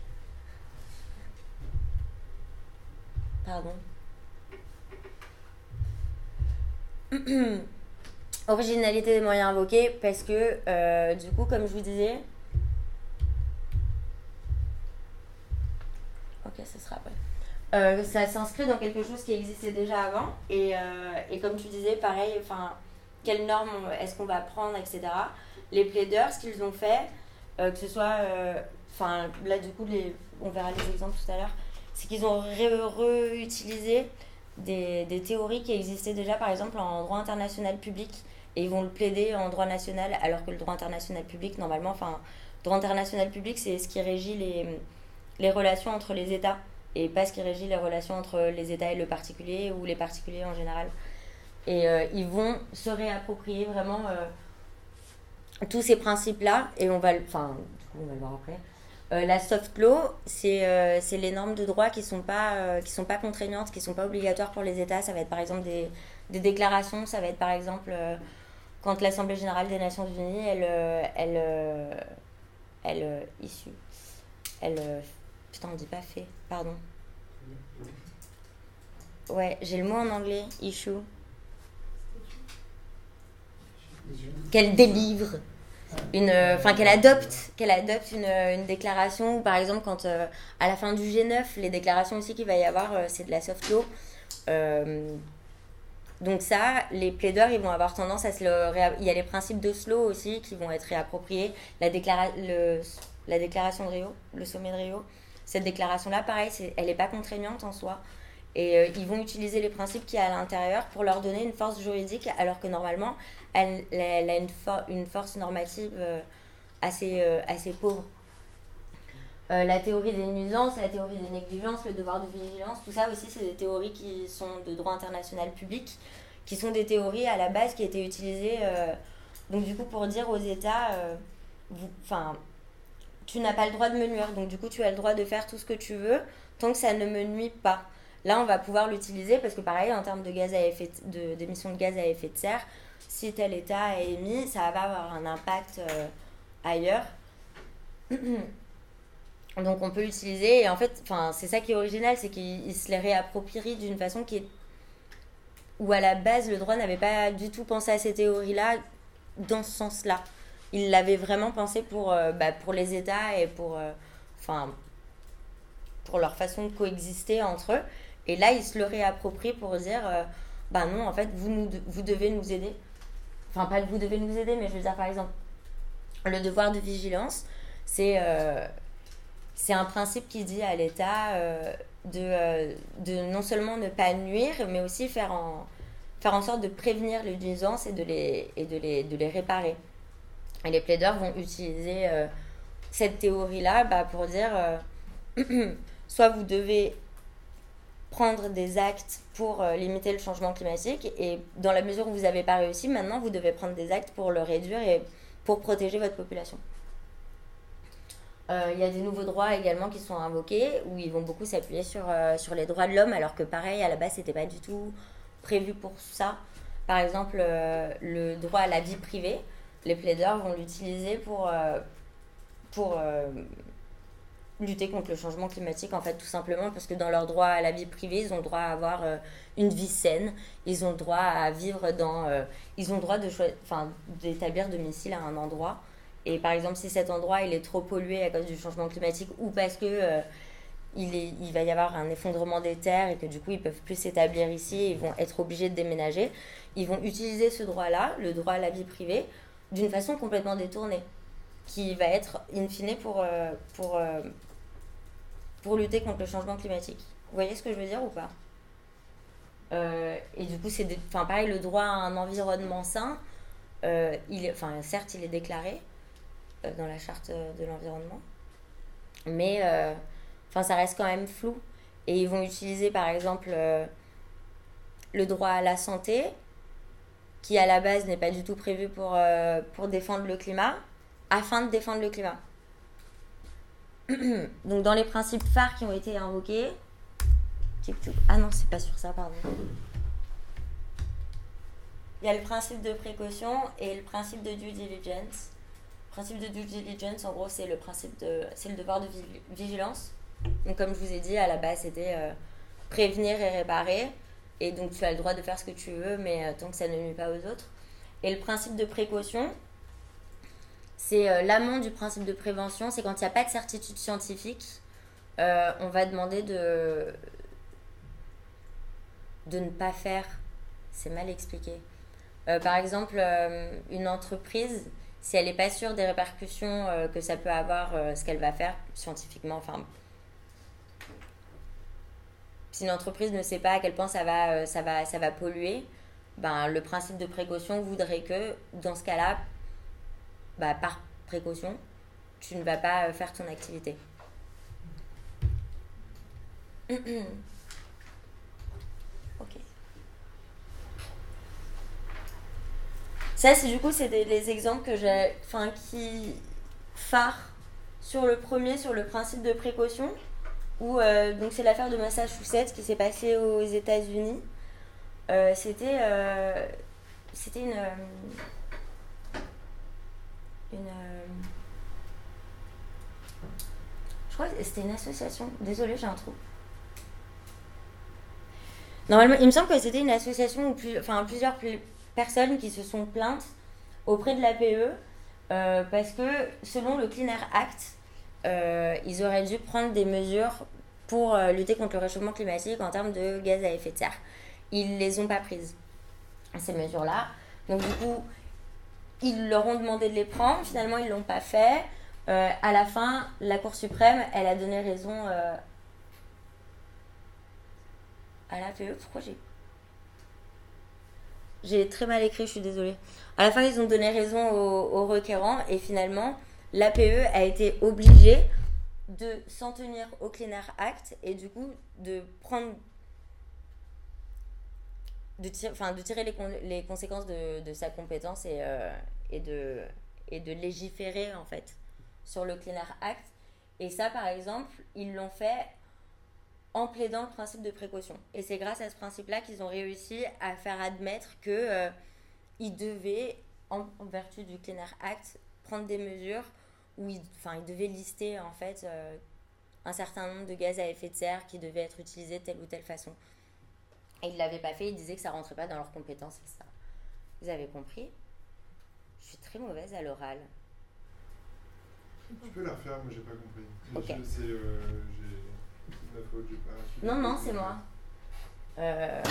Pardon. [clears throat] Originalité des moyens invoqués, parce que euh, du coup, comme je vous disais. Ok, ce sera après. Euh, ça s'inscrit dans quelque chose qui existait déjà avant. Et, euh, et comme tu disais, pareil, enfin, quelles normes est-ce qu'on va prendre, etc. Les plaideurs, ce qu'ils ont fait, euh, que ce soit. euh, Enfin, là, du coup, on verra les exemples tout à l'heure. C'est qu'ils ont ré- réutilisé des, théories qui existaient déjà, par exemple, en droit international public. Et ils vont le plaider en droit national, alors que le droit international public, normalement, enfin, droit international public, c'est ce qui régit les, relations entre les États et pas ce qui régit les relations entre les États et le particulier ou les particuliers en général. Et euh, ils vont se réapproprier vraiment tous ces principes-là et on va enfin, on va le voir après. Euh, la soft law, c'est euh, les normes de droit qui sont pas euh, sont pas contraignantes, qui sont pas obligatoires pour les États. Ça va être par exemple des, des déclarations. Ça va être par exemple euh, quand l'Assemblée générale des Nations Unies, elle elle elle issue, elle putain on dit pas fait, pardon. Ouais, j'ai le mot en anglais, issue. Qu'elle délivre une euh, enfin qu'elle adopte qu'elle adopte une, euh, une déclaration. Ou par exemple quand euh, à la fin du G9 les déclarations aussi qu'il va y avoir c'est de la soft law. Donc ça les plaideurs ils vont avoir tendance à se le il y a les principes d'Oslo aussi qui vont être réappropriés. La déclara- le, la déclaration de Rio le sommet de Rio. Cette déclaration là pareil c'est elle est pas contraignante en soi. Et ils vont utiliser les principes qu'il y a à l'intérieur pour leur donner une force juridique alors que normalement elle, a une, for- une force normative euh, assez, euh, assez pauvre. Euh, la théorie des nuisances, la théorie des négligences, le devoir de vigilance, tout ça aussi, c'est des théories qui sont de droit international public, qui sont des théories à la base qui étaient utilisées, donc du coup, pour dire aux États, enfin, tu n'as pas le droit de me nuire, donc du coup, tu as le droit de faire tout ce que tu veux, tant que ça ne me nuit pas. Là, on va pouvoir l'utiliser parce que pareil, en termes de effet de, d'émissions de gaz à effet de serre, si tel État a émis, ça va avoir un impact euh, ailleurs. [clears throat] Donc on peut l'utiliser et en fait, c'est ça qui est original, c'est qu'il il se les réapproprie d'une façon qui est où à la base le droit n'avait pas du tout pensé à ces théories-là dans ce sens-là. Il l'avait vraiment pensé pour, euh, bah, pour les États et pour, euh, enfin, pour leur façon de coexister entre eux. Et là, il se le réapproprie pour dire, euh, bah non, en fait, vous, nous, vous devez nous aider. Enfin, pas vous devez nous aider, mais je veux dire, par exemple, le devoir de vigilance, c'est euh, un principe qui dit à l'État euh, de, euh, de non seulement ne pas nuire, mais aussi faire en, faire en sorte de prévenir les nuisances et de les, et de les, de les réparer. Et les plaideurs vont utiliser euh, cette théorie-là bah, pour dire [clears throat] soit vous devez prendre des actes pour euh, limiter le changement climatique et dans la mesure où vous n'avez pas réussi, maintenant vous devez prendre des actes pour le réduire et pour protéger votre population. Euh, Il y a des nouveaux droits également qui sont invoqués où ils vont beaucoup s'appuyer sur, euh, sur les droits de l'homme alors que pareil à la base c'était pas du tout prévu pour ça. Par exemple le droit à la vie privée, les plaideurs vont l'utiliser pour, pour lutter contre le changement climatique en fait tout simplement parce que dans leur droit à la vie privée ils ont droit à avoir euh, une vie saine. Ils ont le droit à vivre dans euh, ils ont droit d'établir domicile à un endroit. Et par exemple si cet endroit il est trop pollué à cause du changement climatique ou parce que euh, il, est, il va y avoir un effondrement des terres et que du coup ils peuvent plus s'établir ici ils vont être obligés de déménager ils vont utiliser ce droit là le droit à la vie privée d'une façon complètement détournée qui va être in fine pour, pour, pour lutter contre le changement climatique. Vous voyez ce que je veux dire ou pas? Euh, Et du coup, c'est enfin, pareil, le droit à un environnement sain, euh, il enfin, certes, il est déclaré euh, dans la charte de l'environnement, mais enfin, ça reste quand même flou. et ils vont utiliser par exemple le droit à la santé, qui à la base n'est pas du tout prévu pour, pour défendre le climat, afin de défendre le climat. [clears throat] Donc dans les principes phares qui ont été invoqués, ah non, c'est pas sur ça, pardon. Il y a le principe de précaution et le principe de due diligence. Le principe de due diligence, en gros, c'est le principe de, c'est le devoir de vigilance. Donc, comme je vous ai dit, à la base, c'était euh, prévenir et réparer. Et donc, tu as le droit de faire ce que tu veux, mais euh, tant que ça ne nuit pas aux autres. Et le principe de précaution, c'est euh, l'amont du principe de prévention. C'est quand il n'y a pas de certitude scientifique, on va demander de, ne pas faire. C'est mal expliqué. par exemple, une entreprise, si elle n'est pas sûre des répercussions que ça peut avoir, ce qu'elle va faire scientifiquement, enfin si une entreprise ne sait pas à quel point ça va, euh, ça va, ça va polluer, ben, le principe de précaution voudrait que, dans ce cas-là, bah, par précaution, tu ne vas pas euh, faire ton activité. [clears throat] ok. Ça, c'est du coup, c'est les exemples que j'ai, enfin, qui phare sur le premier, sur le principe de précaution. Euh, donc c'est l'affaire de Massachusetts qui s'est passée aux États-Unis. Euh, c'était c'était une une je crois que c'était une association. Désolée, j'ai un trou. Normalement, il me semble que c'était une association où enfin, plusieurs personnes qui se sont plaintes auprès de l'APE parce que selon le Clean Air Act, euh, ils auraient dû prendre des mesures pour euh, lutter contre le réchauffement climatique en termes de gaz à effet de serre. Ils les ont pas prises, ces mesures-là. Donc du coup, ils leur ont demandé de les prendre, finalement ils l'ont pas fait. Euh, à la fin, la Cour suprême, elle a donné raison à la PE. Pourquoi j'ai... J'ai très mal écrit, je suis désolée. À la fin, ils ont donné raison aux requérants et finalement, l'APE a été obligée de s'en tenir au Clean Air Act et du coup de prendre de, tirer les, conséquences de, sa compétence et, euh, et, de, légiférer en fait sur le Clean Air Act. Et ça, par exemple, ils l'ont fait en plaidant le principe de précaution. Et c'est grâce à ce principe-là qu'ils ont réussi à faire admettre qu'ils euh, devaient, en, vertu du Clean Air Act, prendre des mesures où il, enfin, il devait lister euh, un certain nombre de gaz à effet de serre qui devaient être utilisés de telle ou telle façon. Et ils ne l'avaient pas fait, ils disaient que ça rentrait pas dans leurs compétences, ça. Vous avez compris? Je suis très mauvaise à l'oral. Tu peux la refaire, moi j'ai pas compris. C'est euh, ma faute, j'ai pas. Non, non, c'est moi. Euh,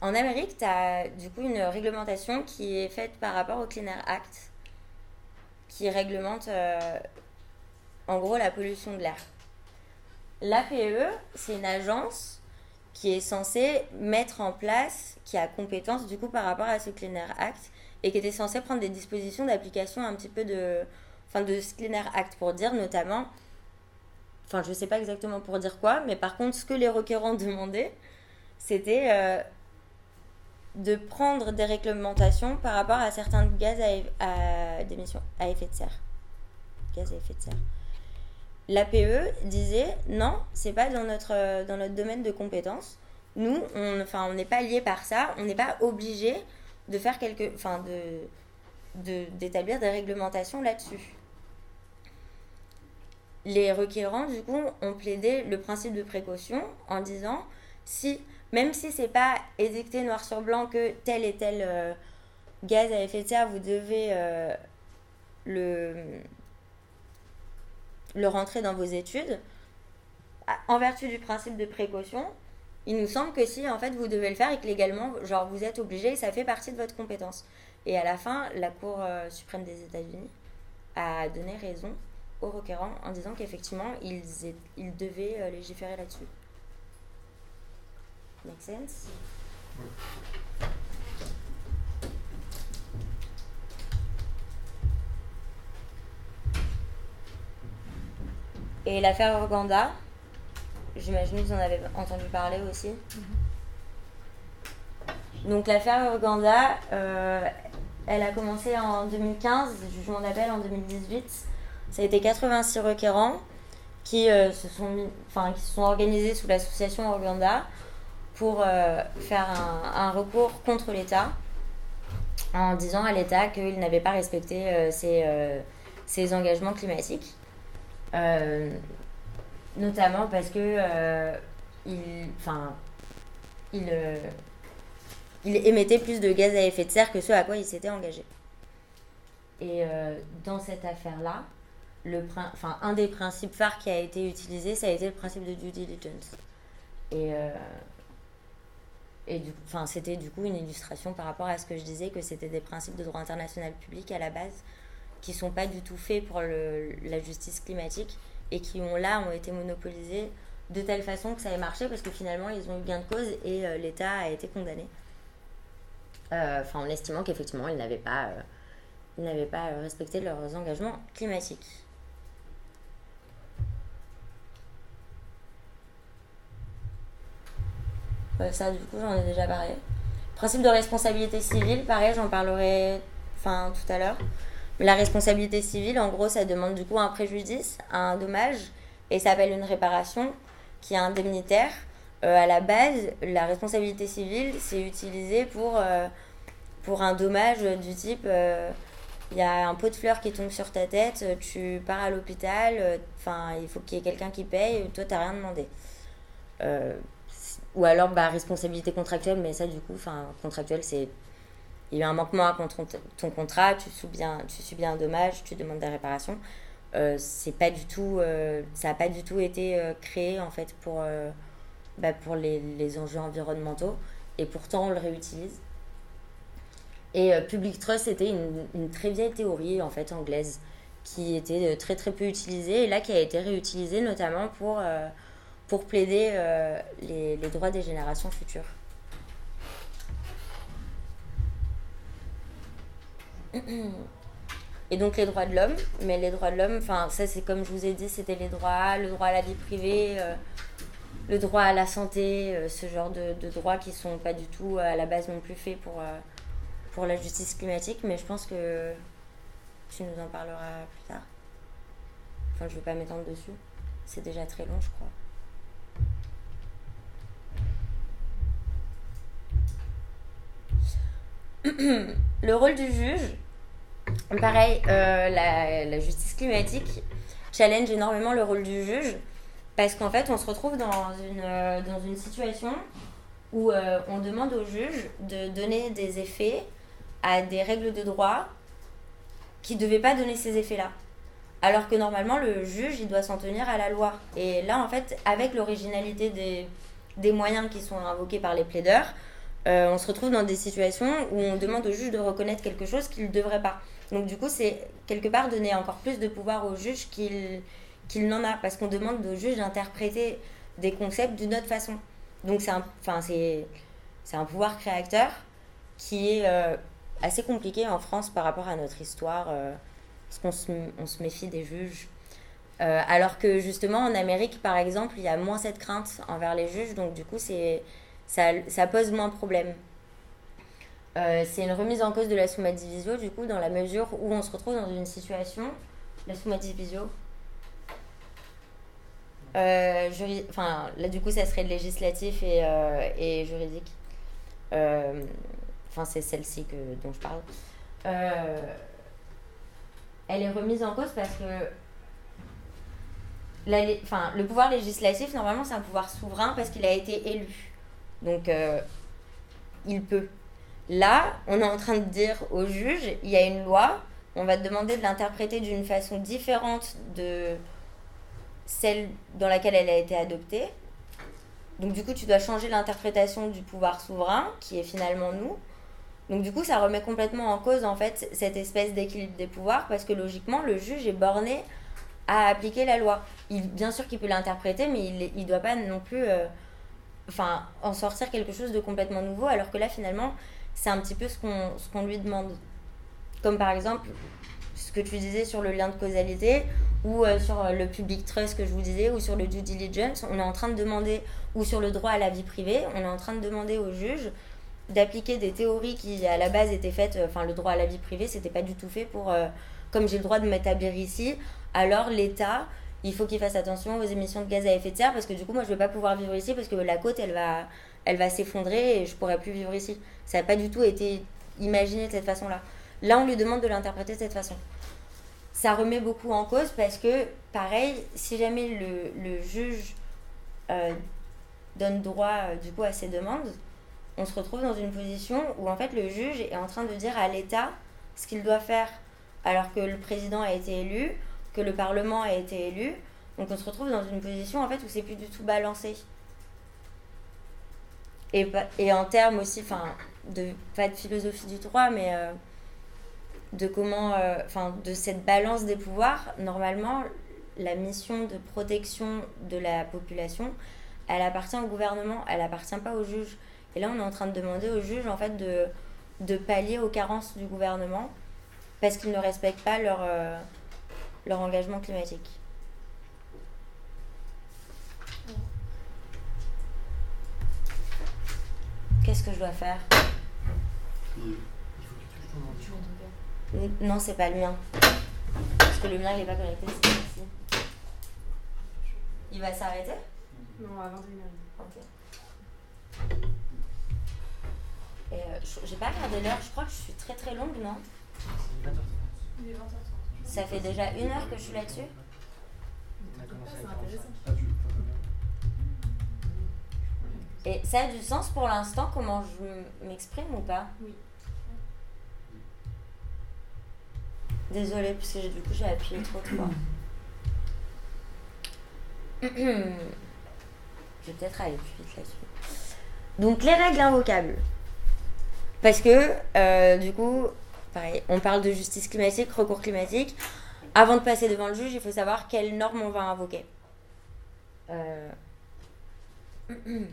en Amérique, tu as du coup une réglementation qui est faite par rapport au Clean Air Act qui réglemente euh, en gros la pollution de l'air. L'APE, c'est une agence qui est censée mettre en place, qui a compétence du coup par rapport à ce Clean Air Act et qui était censée prendre des dispositions d'application un petit peu de, enfin de ce Clean Air Act pour dire notamment, enfin je sais pas exactement pour dire quoi, mais par contre ce que les requérants [laughs] demandaient, c'était euh, de prendre des réglementations par rapport à certains gaz à, à, à effet de serre. Gaz à effet de serre. L'APE disait non, c'est pas dans notre, dans notre domaine de compétences. Nous, on on n'est pas lié par ça, on n'est pas obligé de faire quelque, enfin, de, d'établir des réglementations là-dessus. Les requérants, du coup, ont plaidé le principe de précaution en disant si même si c'est pas édicté noir sur blanc que tel et tel euh, gaz à effet de serre, vous devez euh, le, le rentrer dans vos études, en vertu du principe de précaution, il nous semble que si en fait vous devez le faire et que légalement, genre vous êtes obligé, ça fait partie de votre compétence. Et à la fin, la Cour euh, suprême des États-Unis a donné raison aux requérants en disant qu'effectivement, ils, ils devaient légiférer là-dessus. Make sense? Et l'affaire Organda, j'imagine que vous en avez entendu parler aussi. Donc l'affaire Uganda, euh, elle a commencé en 2015, jugement d'appel en 2018. Ça a été 86 requérants qui, euh, se, sont mis- qui se sont organisés sous l'association Uganda pour euh, faire un, un recours contre l'État en disant à l'État qu'il n'avait pas respecté ses, euh, ses engagements climatiques. Euh, notamment parce que euh, il, enfin, il, euh, il émettait plus de gaz à effet de serre que ce à quoi il s'était engagé. Et dans cette affaire-là, le enfin, un des principes phares qui a été utilisé, ça a été le principe de due diligence. Et, euh, et enfin, c'était du coup une illustration par rapport à ce que je disais, que c'était des principes de droit international public à la base, qui sont pas du tout faits pour la justice climatique et qui ont là ont été monopolisés de telle façon que ça ait marché parce que finalement ils ont eu gain de cause et euh, l'État a été condamné. Euh, en estimant qu'effectivement ils n'avaient pas, euh, pas respecté leurs engagements climatiques. Ça, du coup, j'en ai déjà parlé. Principe de responsabilité civile, pareil, j'en parlerai tout à l'heure. La responsabilité civile, en gros, ça demande du coup un préjudice, un dommage, et ça s'appelle une réparation qui est indemnitaire. Euh, à la base, la responsabilité civile, c'est utilisé pour, euh, pour un dommage du type euh, il y a un pot de fleurs qui tombe sur ta tête, tu pars à l'hôpital, euh, enfin, il faut qu'il y ait quelqu'un qui paye, toi, t'as rien demandé. Euh, ou alors, bah, responsabilité contractuelle, mais ça, du coup, contractuelle, c'est. Il y a un manquement à ton, contrat, tu subis, un, dommage, tu demandes des réparations. Euh, pas du tout. euh, ça n'a pas du tout été euh, créé, en fait, pour, bah, pour les, enjeux environnementaux. Et pourtant, on le réutilise. Et Public Trust, c'était une, très vieille théorie, en fait, anglaise, qui était très, très peu utilisée, et là, qui a été réutilisée, notamment pour. pour plaider les droits des générations futures. Et donc les droits de l'homme, mais les droits de l'homme, enfin ça c'est comme je vous ai dit, c'était les droits, le droit à la vie privée, euh, le droit à la santé, euh, ce genre de, de droits qui sont pas du tout à la base non plus faits pour, euh, pour la justice climatique, mais je pense que tu nous en parleras plus tard. Enfin je veux pas m'étendre dessus, c'est déjà très long je crois. [clears throat] le rôle du juge, pareil, euh, la, justice climatique challenge énormément le rôle du juge parce qu'en fait, on se retrouve dans une, euh, dans une situation où euh, on demande au juge de donner des effets à des règles de droit qui ne devaient pas donner ces effets-là. Alors que normalement, le juge, il doit s'en tenir à la loi. Et là, en fait, avec l'originalité des, des moyens qui sont invoqués par les plaideurs, on se retrouve dans des situations où on demande au juge de reconnaître quelque chose qu'il ne devrait pas. Donc du coup, c'est quelque part donner encore plus de pouvoir au juge qu'il n'en a, parce qu'on demande au juge d'interpréter des concepts d'une autre façon. Donc c'est un, un pouvoir créateur qui est euh, assez compliqué en France par rapport à notre histoire, euh, parce qu'on se, on se méfie des juges. Euh, alors que justement en Amérique, par exemple, il y a moins cette crainte envers les juges, donc du coup, c'est ça, pose moins de problèmes. Euh, c'est une remise en cause de la summa divisio, du coup, dans la mesure où on se retrouve dans une situation, la summa divisio, euh, enfin, là, du coup, ça serait législatif et, euh, juridique. Euh, Enfin, c'est celle-ci que, dont je parle. Euh, elle est remise en cause parce que le pouvoir législatif, normalement, c'est un pouvoir souverain parce qu'il a été élu. Donc, euh, il peut. Là, on est en train de dire au juge, il y a une loi, on va te demander de l'interpréter d'une façon différente de celle dans laquelle elle a été adoptée. Donc, du coup, tu dois changer l'interprétation du pouvoir souverain, qui est finalement nous. Donc, du coup, ça remet complètement en cause, en fait, cette espèce d'équilibre des pouvoirs, parce que logiquement, le juge est borné à appliquer la loi. Bien sûr qu'il peut l'interpréter, mais il ne doit pas non plus euh, enfin, en sortir quelque chose de complètement nouveau, alors que là, finalement, c'est un petit peu ce qu'on lui demande. Comme par exemple, ce que tu disais sur le lien de causalité, ou euh, sur euh, le public trust que je vous disais, ou sur le due diligence, on est en train de demander, ou sur le droit à la vie privée, on est en train de demander aux juges d'appliquer des théories qui à la base étaient faites, euh, enfin le droit à la vie privée, c'était pas du tout fait pour, comme j'ai le droit de m'établir ici, alors l'État, il faut qu'il fasse attention aux émissions de gaz à effet de serre, parce que du coup moi je vais pas pouvoir vivre ici, parce que la côte elle va, elle va s'effondrer et je pourrai plus vivre ici. Ça n'a pas du tout été imaginé de cette façon-là. Là on lui demande de l'interpréter de cette façon ça remet beaucoup en cause parce que, pareil, si jamais le, le juge euh, donne droit euh, du coup à ces demandes, on se retrouve dans une position où en fait le juge est en train de dire à l'État ce qu'il doit faire alors que le président a été élu, que le Parlement a été élu. Donc on se retrouve dans une position en fait où c'est plus du tout balancé. Et, et en termes aussi, enfin, de, pas de philosophie du droit, mais euh, de comment, euh, enfin, de cette balance des pouvoirs, normalement, la mission de protection de la population, elle appartient au gouvernement, elle appartient pas au juge. Et là, on est en train de demander au juge, en fait, de, de pallier aux carences du gouvernement parce qu'ils ne respectent pas leur, euh, leur engagement climatique. Qu'est-ce que je dois faire? Non, c'est pas le mien. Parce que le mien, il est pas connecté, c'est ici. Il va s'arrêter? Non, à 21h. Ok. Et euh, j'ai pas regardé l'heure, je crois que je suis très très longue, non? Il est 20h30. Ça fait déjà une heure que je suis là-dessus. Et ça a du sens pour l'instant, comment je m'exprime ou pas? Oui. Désolée, parce que du coup j'ai appuyé trop de fois. [clears throat] je vais peut-être aller plus vite là-dessus. Donc les règles invocables. Parce que, euh, du coup, pareil, on parle de justice climatique, recours climatique. Avant de passer devant le juge, il faut savoir quelles normes on va invoquer. Euh, [clears throat] il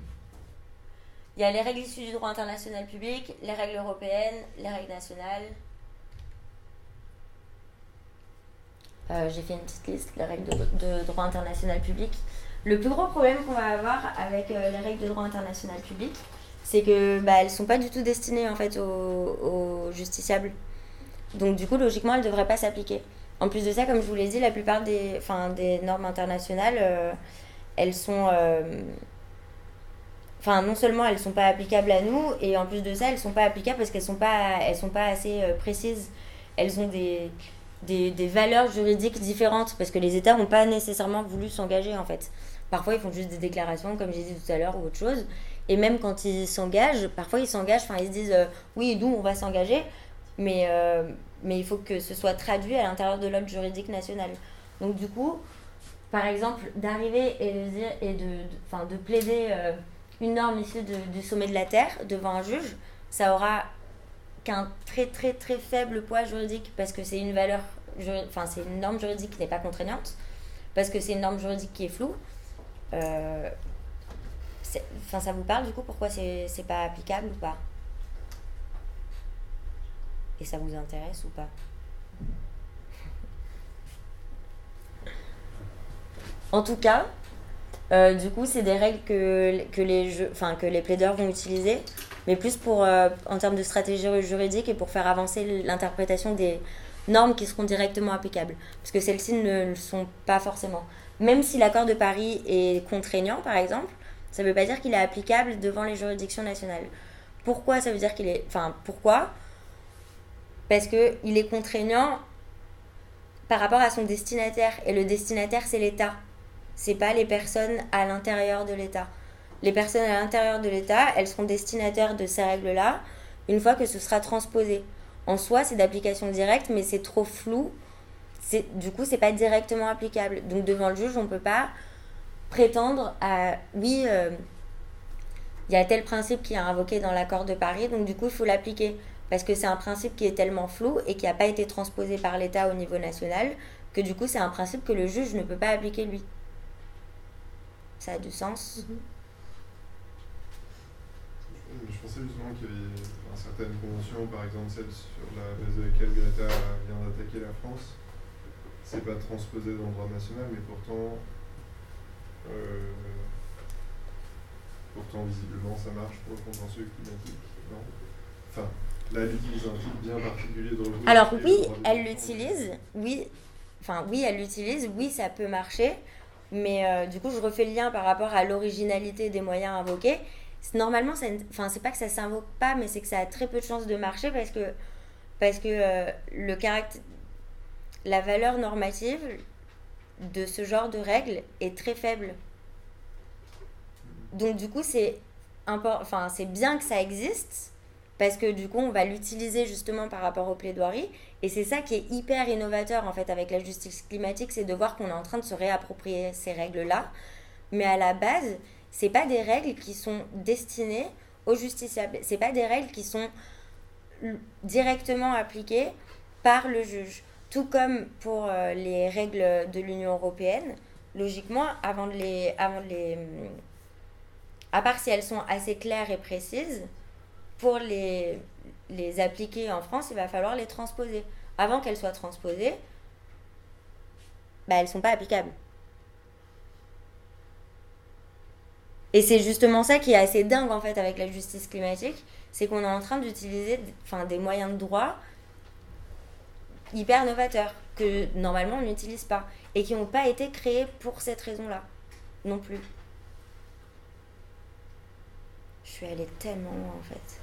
y a les règles issues du droit international public, les règles européennes, les règles nationales, Euh, j'ai fait une petite liste, les règles de, droit international public. Le plus gros problème qu'on va avoir avec euh, les règles de droit international public, c'est que bah, sont pas du tout destinées en fait aux, justiciables. Donc du coup, logiquement, elles ne devraient pas s'appliquer. En plus de ça, comme je vous l'ai dit, la plupart des, des normes internationales, euh, elles sont... Enfin, non seulement elles ne sont pas applicables à nous, et en plus de ça, elles ne sont pas applicables parce qu'elles ne sont, pas, sont pas assez précises. Elles ont des, des, des, valeurs juridiques différentes parce que les États n'ont pas nécessairement voulu s'engager en fait. Parfois ils font juste des déclarations comme j'ai dit tout à l'heure ou autre chose. Et même quand ils s'engagent, parfois ils s'engagent, enfin ils se disent euh, oui nous on va s'engager, mais, euh, mais il faut que ce soit traduit à l'intérieur de l'ordre juridique national. Donc du coup, par exemple, d'arriver et de dire et de, de, de plaider euh, une norme issue du sommet de la Terre devant un juge, ça aura qu'un très très très faible poids juridique parce que c'est une valeur, enfin c'est une norme juridique qui n'est pas contraignante, parce que c'est une norme juridique qui est floue. Euh, enfin, ça vous parle du coup pourquoi c'est pas applicable ou pas? Et ça vous intéresse ou pas En tout cas, euh, du coup, c'est des règles que, les plaideurs vont utiliser mais plus pour, euh, en termes de stratégie juridique et pour faire avancer l'interprétation des normes qui seront directement applicables. Parce que celles-ci ne le sont pas forcément. Même si l'accord de Paris est contraignant, par exemple, ça ne veut pas dire qu'il est applicable devant les juridictions nationales. Pourquoi ça veut dire qu'il est... Enfin, pourquoi Parce qu'il est contraignant par rapport à son destinataire. Et le destinataire, c'est l'État. C'est pas les personnes à l'intérieur de l'État les personnes à l'intérieur de l'État, elles seront destinataires de ces règles-là une fois que ce sera transposé. En soi, c'est d'application directe, mais c'est trop flou. Du coup, c'est pas directement applicable. Donc, devant le juge, on ne peut pas prétendre à oui, euh, il y a tel principe qui est invoqué dans l'accord de Paris, donc du coup, il faut l'appliquer. Parce que c'est un principe qui est tellement flou et qui n'a pas été transposé par l'État au niveau national que du coup, c'est un principe que le juge ne peut pas appliquer lui. Ça a du sens. Mm-hmm. Je pensais justement qu'il y avait certaines conventions, par exemple celle sur la base de laquelle Greta vient d'attaquer la France. c'est pas transposé dans le droit national, mais pourtant, euh, pourtant visiblement ça marche pour le contentieux climatique, non? Enfin, là elle utilise un type bien particulier. Alors est le oui, droit de elle l'utilise, oui, enfin oui, elle l'utilise, oui, ça peut marcher, mais euh, du coup, je refais le lien par rapport à l'originalité des moyens invoqués. Normalement, enfin, c'est pas que ça s'invoque pas, mais c'est que ça a très peu de chances de marcher parce que, parce que euh, le caractère, la valeur normative de ce genre de règles est très faible. Donc du coup, c'est enfin, c'est bien que ça existe parce que du coup, on va l'utiliser justement par rapport aux plaidoiries. Et c'est ça qui est hyper innovateur en fait avec la justice climatique, c'est de voir qu'on est en train de se réapproprier ces règles-là. Mais à la base, c'est pas des règles qui sont destinées aux justiciables. C'est pas des règles qui sont directement appliquées par le juge. Tout comme pour euh, les règles de l'Union européenne, logiquement, avant de les, avant de les, hum, à part si elles sont assez claires et précises, pour les, les appliquer en France, il va falloir les transposer. Avant qu'elles soient transposées, bah, elles ne sont pas applicables. Et c'est justement ça qui est assez dingue en fait avec la justice climatique, c'est qu'on est en train d'utiliser enfin, des moyens de droit hyper novateurs que normalement on n'utilise pas et qui n'ont pas été créés pour cette raison-là non plus. Je suis allée tellement loin en fait.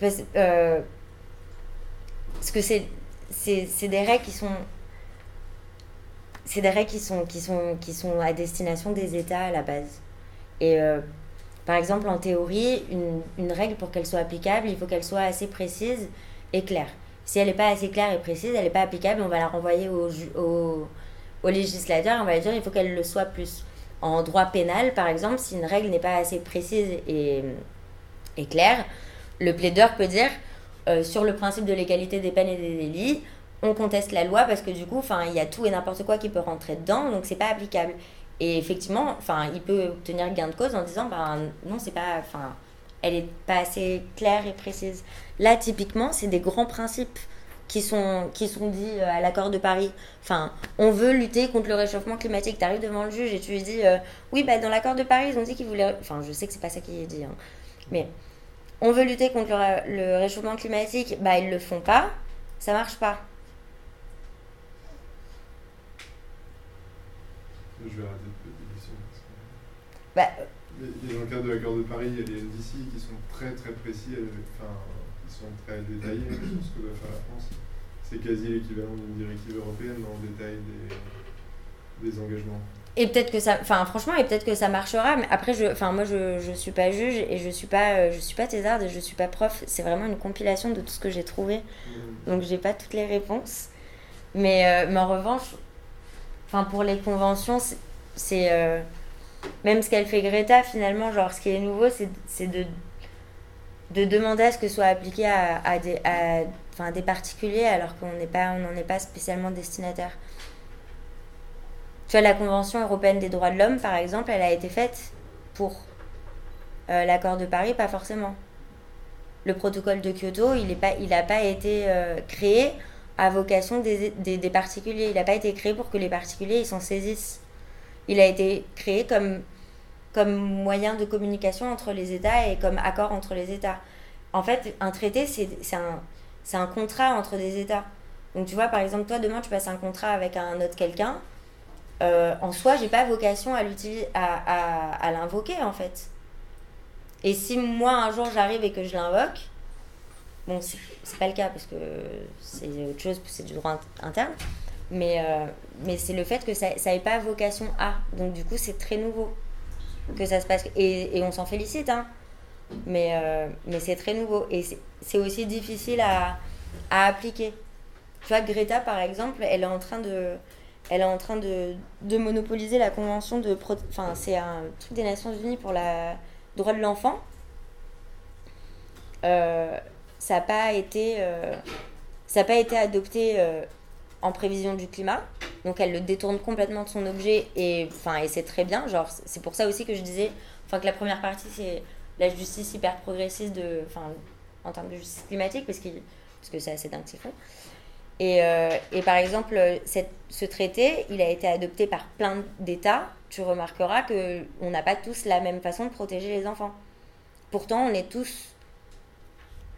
Parce, euh, parce que c'est, des règles qui sont. C'est des règles qui sont, qui, sont, qui sont à destination des États à la base. Et euh, par exemple, en théorie, une, une règle pour qu'elle soit applicable, il faut qu'elle soit assez précise et claire. Si elle n'est pas assez claire et précise, elle n'est pas applicable, on va la renvoyer au, au, au législateur, on va lui dire il faut qu'elle le soit plus. En droit pénal, par exemple, si une règle n'est pas assez précise et claire, le plaideur peut dire euh, sur le principe de l'égalité des peines et des délits, on conteste la loi parce que du coup, il y a tout et n'importe quoi qui peut rentrer dedans, donc c'est pas applicable. Et effectivement, il peut obtenir gain de cause en disant, ben non, c'est pas, enfin, elle est pas assez claire et précise. Là, typiquement, c'est des grands principes qui sont, qui sont dits euh, à l'accord de Paris. Enfin, on veut lutter contre le réchauffement climatique. Tu arrives devant le juge et tu lui dis, euh, oui, bah, dans l'accord de Paris, ils ont dit qu'ils voulaient. Enfin, je sais que c'est pas ça qui est dit, hein. mais on veut lutter contre le, ré- le réchauffement climatique, bah, ils le font pas, ça marche pas. Je vais arrêter de poser des questions. parce que- Bah, dans le cadre de l'accord de Paris, il y a les NDC qui sont très très précis, elles- enfin, ils sont très détaillés sur ce que doit faire la France. C'est quasi l'équivalent d'une directive européenne dans le détail des, des engagements. Et peut-être que ça, enfin franchement, et peut-être que ça marchera. Mais après, je, enfin moi, je, je suis pas juge et je suis pas, euh, je suis pas thésarde et je suis pas prof. C'est vraiment une compilation de tout ce que j'ai trouvé. Donc j'ai pas toutes les réponses. Mais, euh, mais en revanche, enfin pour les conventions, c'est- euh, même ce qu'elle fait Greta finalement, genre ce qui est nouveau, c'est c'est de de demander à ce que soit appliqué à, à des à, enfin, des particuliers alors qu'on n'est pas on n'en est pas spécialement destinataire. Tu vois, la Convention européenne des droits de l'homme, par exemple, elle a été faite pour euh, l'accord de Paris, pas forcément. Le protocole de Kyoto, il n'a pas, pas été euh, créé à vocation des, des, particuliers. Il n'a pas été créé pour que les particuliers s'en saisissent. Il a été créé comme, comme moyen de communication entre les États et comme accord entre les États. En fait, un traité, c'est un, c'est un contrat entre des États. Donc tu vois, par exemple, toi, demain, tu passes un contrat avec un autre quelqu'un. Euh, en soi, j'ai pas vocation à l'utiliser, à, l'invoquer en fait. Et si moi un jour j'arrive et que je l'invoque, bon, c'est pas le cas parce que c'est autre chose, c'est du droit int- interne, mais, euh, mais c'est le fait que ça n'avait pas vocation à. Donc du coup, c'est très nouveau que ça se passe. Et, on s'en félicite, hein. Mais, euh, mais c'est très nouveau. Et c'est- aussi difficile à appliquer. Tu vois, Greta, par exemple, elle est en train de, elle est en train de, de monopoliser la convention de... Enfin, c'est un truc des Nations Unies pour le droit de l'enfant. Euh, ça n'a pas été... euh, ça n'a pas été adopté euh, en prévision du climat. Donc elle le détourne complètement de son objet et, et c'est très bien. Genre, c'est pour ça aussi que je disais enfin, que la première partie, c'est la justice hyper progressiste de, enfin, en termes de justice climatique, parce, qu'il- parce que c'est assez dingue ce qu'ils font. Et, euh, et par exemple, ce traité, il a été adopté par plein d'États. Tu remarqueras que on n'a pas tous la même façon de protéger les enfants. Pourtant, on est tous,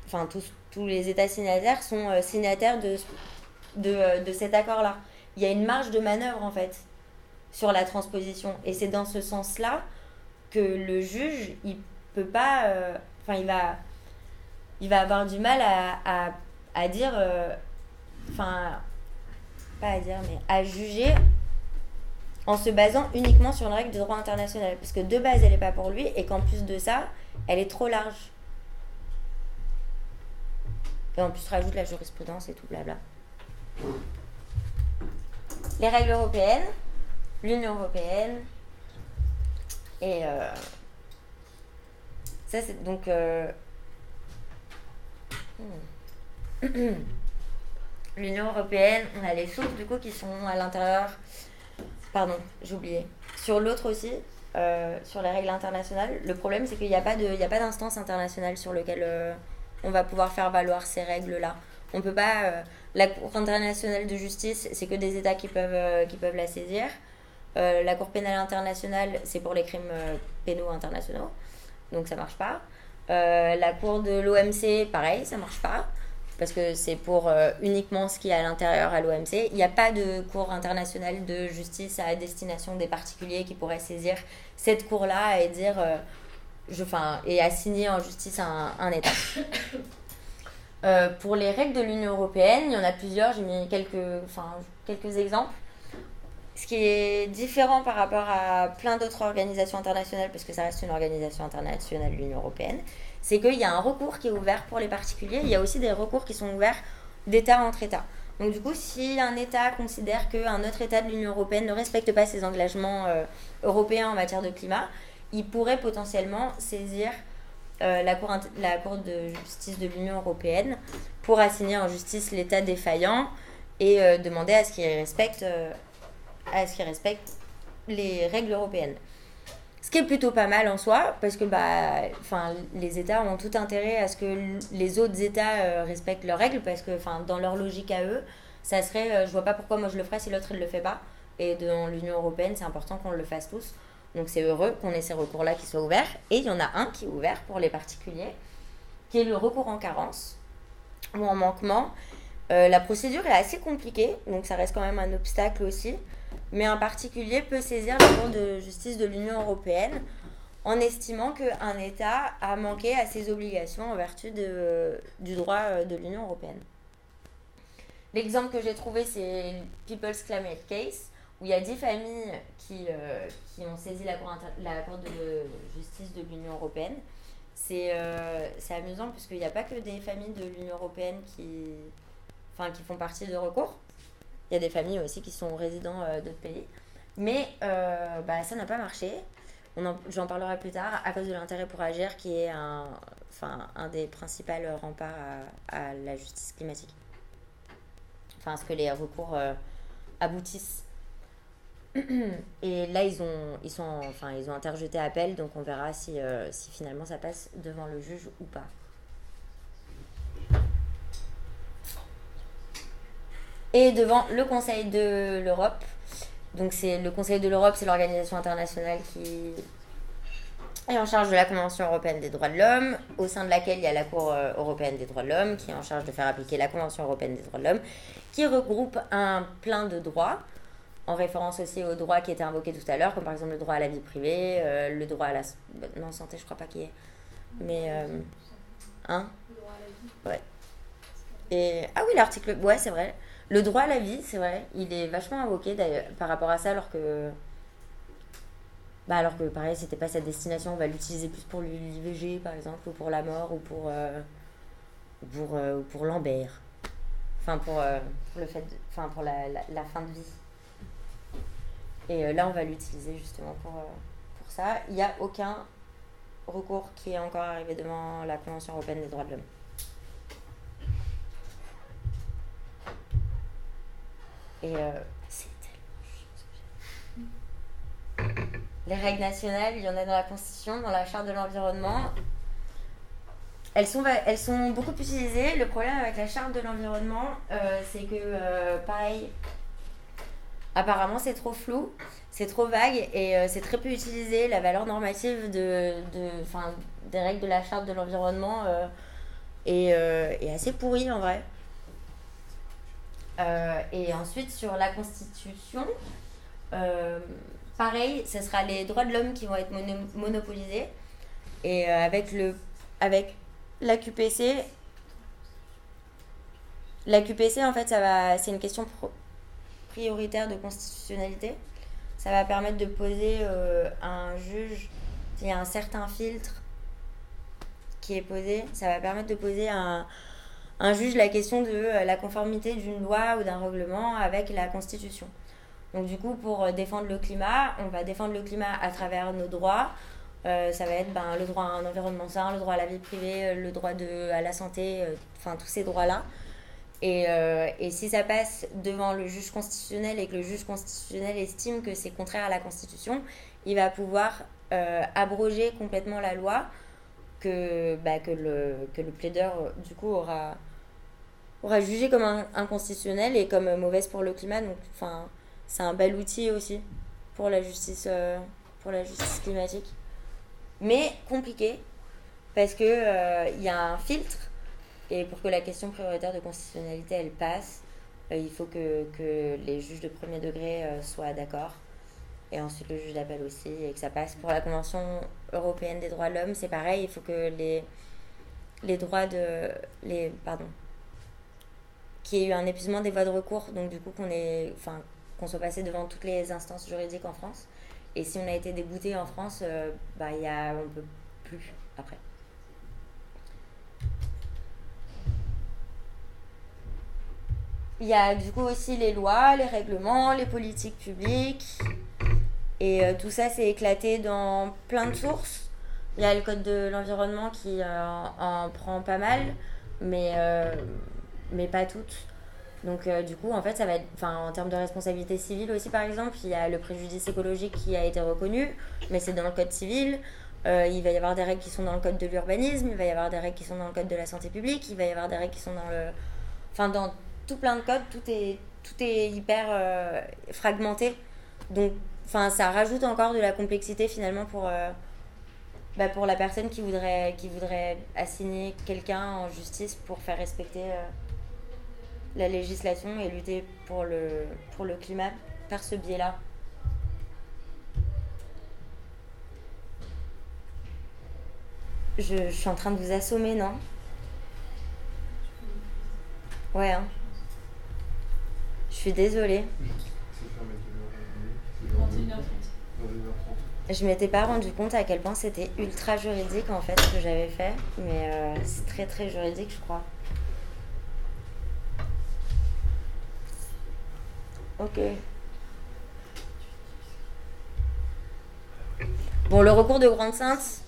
enfin tous, tous les États signataires sont euh, signataires de, euh, de cet accord-là. Il y a une marge de manœuvre en fait sur la transposition. Et c'est dans ce sens-là que le juge, il peut pas, enfin il va, il va avoir du mal à, à, dire, enfin pas à dire, mais à juger en se basant uniquement sur une règle de droit international. Parce que de base, elle n'est pas pour lui, et qu'en plus de ça, elle est trop large. Et en plus, tu rajoutes la jurisprudence et tout, blabla. Les règles européennes, l'Union européenne, et euh, ça, c'est donc. euh, [clears throat] hmm. [clears throat] L'Union européenne, on a les sources du coup qui sont à l'intérieur. Pardon, oublié. Sur l'autre aussi, euh, sur les règles internationales, le problème c'est qu'il n'y a pas d'instance internationale sur lequel euh, on va pouvoir faire valoir ces règles-là. On peut pas. euh, la Cour internationale de justice, c'est que des États qui peuvent, qui peuvent la saisir. La Cour pénale internationale, c'est pour les crimes pénaux internationaux, donc ça marche pas. La Cour de l'OMC, pareil, ça marche pas, parce que c'est pour euh, uniquement ce qui est à l'intérieur à l'OMC. Il n'y a pas de Cour internationale de justice à destination des particuliers qui pourraient saisir cette Cour-là et dire, euh, et assigner en justice un, État. [coughs] Euh, pour les règles de l'Union européenne, il y en a plusieurs, j'ai mis quelques, quelques exemples. Ce qui est différent par rapport à plein d'autres organisations internationales, parce que ça reste une organisation internationale, l'Union européenne, c'est qu'il y a un recours qui est ouvert pour les particuliers. Il y a aussi des recours qui sont ouverts d'État entre États. Donc du coup, si un État considère qu'un autre État de l'Union européenne ne respecte pas ses engagements euh, européens en matière de climat, il pourrait potentiellement saisir euh, la, cour, de justice de l'Union européenne pour assigner en justice l'État défaillant et euh, demander à ce qu'il respecte les règles européennes. Ce qui est plutôt pas mal en soi, parce que bah, les États ont tout intérêt à ce que les autres États euh, respectent leurs règles, parce que dans leur logique à eux, ça serait, euh, je vois pas pourquoi moi je le ferais si l'autre il le fait pas. Et dans l'Union européenne, c'est important qu'on le fasse tous. Donc c'est heureux qu'on ait ces recours-là qui soient ouverts. Et il y en a un qui est ouvert pour les particuliers, qui est le recours en carence ou en manquement. Euh, la procédure est assez compliquée, donc ça reste quand même un obstacle aussi. Mais un particulier peut saisir la Cour de justice de l'Union européenne en estimant qu'un État a manqué à ses obligations en vertu de, du droit euh, de l'Union européenne. L'exemple que j'ai trouvé, c'est People's Climate Case, où il y a 10 familles qui, euh, qui ont saisi la Cour, la cour de justice de l'Union européenne. C'est euh, amusant puisqu'il n'y a pas que des familles de l'Union européenne qui, qui font partie de recours. Il y a des familles aussi qui sont résidents euh, d'autres pays. Mais euh, bah, ça n'a pas marché. J'en parlerai plus tard à cause de l'intérêt pour agir qui est un, un des principaux remparts à, la justice climatique. Enfin, à ce que les recours euh, aboutissent. [clears throat] Et là, ils ont, ils, sont, enfin, ils ont interjeté appel, donc on verra si, si finalement ça passe devant le juge ou pas. Et devant le Conseil de l'Europe. Donc c'est le Conseil de l'Europe, c'est l'organisation internationale qui est en charge de la Convention européenne des droits de l'homme, au sein de laquelle il y a la Cour euh, européenne des droits de l'homme, qui est en charge de faire appliquer la Convention européenne des droits de l'homme, qui regroupe un plein de droits, en référence aussi aux droits qui étaient invoqués tout à l'heure, comme par exemple le droit à la vie privée, euh, le droit à la non, santé, je crois pas qu'il y ait. Mais, euh, hein? Le droit à la vie. Et, ah oui, l'article, ouais, c'est vrai. Le droit à la vie, c'est vrai, il est vachement invoqué d'ailleurs par rapport à ça, alors que. Bah, alors que pareil, c'était pas sa destination, on va l'utiliser plus pour l'IVG par exemple, ou pour la mort, ou pour. euh, ou pour, euh, ou pour Lambert. Enfin, pour, euh, le fait. Enfin, pour la, fin de vie. Et euh, là, on va l'utiliser justement pour, pour ça. Il n'y a aucun recours qui est encore arrivé devant la Convention européenne des droits de l'homme. Et euh, c'est tellement. Les règles nationales, il y en a dans la Constitution, dans la Charte de l'environnement. elles sont, elles sont beaucoup utilisées. Le problème avec la charte de l'environnement, euh, c'est que, euh, pareil, apparemment c'est trop flou, c'est trop vague et c'est très peu utilisé. La valeur normative de, des règles de la charte de l'environnement est assez pourrie en vrai. Euh, et ensuite, sur la Constitution, euh, pareil, ce sera les droits de l'homme qui vont être mono- monopolisés. Et euh, avec le avec la QPC, la QPC en fait, c'est une question prioritaire de constitutionnalité. Ça va permettre de poser un juge, il y a un certain filtre qui est posé, ça va permettre de poser un, un juge la question de euh, la conformité d'une loi ou d'un règlement avec la Constitution. Donc du coup, pour euh, défendre le climat, on va défendre le climat à travers nos droits. Euh, ça va être ben, le droit à un environnement sain, le droit à la vie privée, le droit de, à la santé, enfin tous ces droits-là. Et, si ça passe devant le juge constitutionnel et que le juge constitutionnel estime que c'est contraire à la Constitution, il va pouvoir abroger complètement la loi que, bah, que, le, que le plaideur, du coup, aura, aura jugé comme inconstitutionnelle et comme mauvaise pour le climat. Donc, enfin, c'est un bel outil aussi pour la justice, euh, pour la justice climatique. Mais compliqué, parce que euh, y a un filtre, et pour que la question prioritaire de constitutionnalité, elle passe, euh, il faut que, que les juges de premier degré euh, soient d'accord. Et ensuite le juge d'appel aussi, et que ça passe. Pour la Convention européenne des droits de l'homme, c'est pareil, il faut que les, les droits de... Les, pardon. Qu'il y ait eu un épuisement des voies de recours, donc du coup qu'on enfin, qu'on soit passé devant toutes les instances juridiques en France. Et si on a été débouté en France, euh, bah, y a, on peut plus après. Il y a du coup aussi les lois, les règlements, les politiques publiques. Et euh, tout ça, c'est éclaté dans plein de sources. Il y a le code de l'environnement qui euh, en prend pas mal, mais, euh, mais pas toutes. Donc du coup, en fait, ça va être, enfin, en termes de responsabilité civile aussi, par exemple, il y a le préjudice écologique qui a été reconnu, mais c'est dans le code civil. Il va y avoir des règles qui sont dans le code de l'urbanisme, il va y avoir des règles qui sont dans le code de la santé publique, il va y avoir des règles qui sont dans le, enfin, dans tout plein de codes, tout est, tout est hyper fragmenté. Donc, enfin, ça rajoute encore de la complexité finalement pour, euh, bah, pour la personne qui voudrait, qui voudrait assigner quelqu'un en justice pour faire respecter euh, la législation et lutter pour le, pour le climat par ce biais-là. Je, je suis en train de vous assommer, non? Ouais, hein. Je suis désolée. C'est fermé quelle heure aujourd'hui C'est genre 21h30. 21h30. Je m'étais pas rendu compte à quel point c'était ultra juridique en fait ce que j'avais fait, mais euh, c'est très très juridique, je crois. Ok. Bon, le recours de Grande Sainte.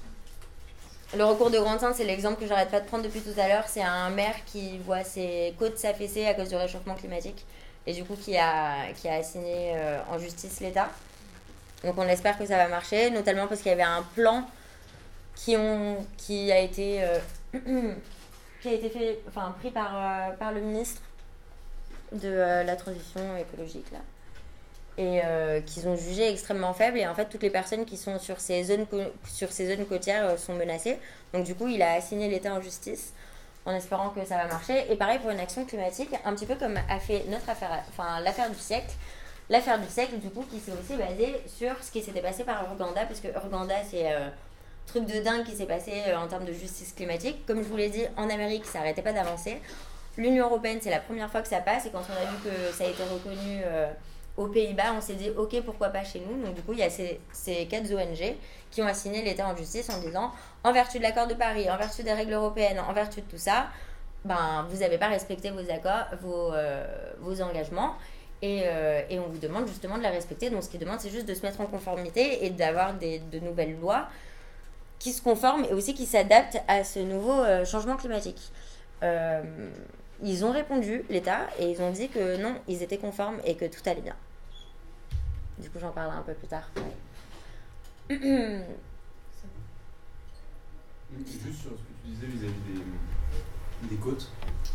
Le recours de Grande c'est l'exemple que j'arrête pas de prendre depuis tout à l'heure. C'est un maire qui voit ses côtes s'affaisser à cause du réchauffement climatique et du coup qui a, qui a assigné euh, en justice l'État. Donc on espère que ça va marcher, notamment parce qu'il y avait un plan qui, ont, qui a été, euh, [clears throat] qui a été fait, enfin, pris par, euh, par le ministre de euh, la transition écologique là. Et qu'ils ont jugé extrêmement faible. Et en fait toutes les personnes qui sont sur ces zones sur ces zones côtières sont menacées. Donc du coup il a assigné l'État en justice en espérant que ça va marcher. Et pareil pour une action climatique un petit peu comme a fait notre affaire enfin l'affaire du siècle l'affaire du siècle du coup qui s'est aussi basée sur ce qui s'était passé par Urganda parce que Urganda c'est euh, truc de dingue qui s'est passé euh, en termes de justice climatique comme je vous l'ai dit en Amérique ça arrêtait pas d'avancer l'Union européenne c'est la première fois que ça passe et quand on a vu que ça a été reconnu euh, aux Pays-Bas, on s'est dit ok pourquoi pas chez nous? Donc du coup il y a ces, ces quatre ONG qui ont assigné l'État en justice en disant en vertu de l'accord de Paris, en vertu des règles européennes, en vertu de tout ça, ben vous n'avez pas respecté vos accords, vos, euh, vos engagements. Et, euh, et on vous demande justement de les respecter. Donc ce qu'ils demandent c'est juste de se mettre en conformité et d'avoir de nouvelles lois qui se conforment et aussi qui s'adaptent à ce nouveau euh, changement climatique. Euh, ils ont répondu, l'État, et ils ont dit que non, ils étaient conformes et que tout allait bien. Du coup, j'en parlerai un peu plus tard. [clears throat] Juste sur ce que tu disais vis-à-vis des, des côtes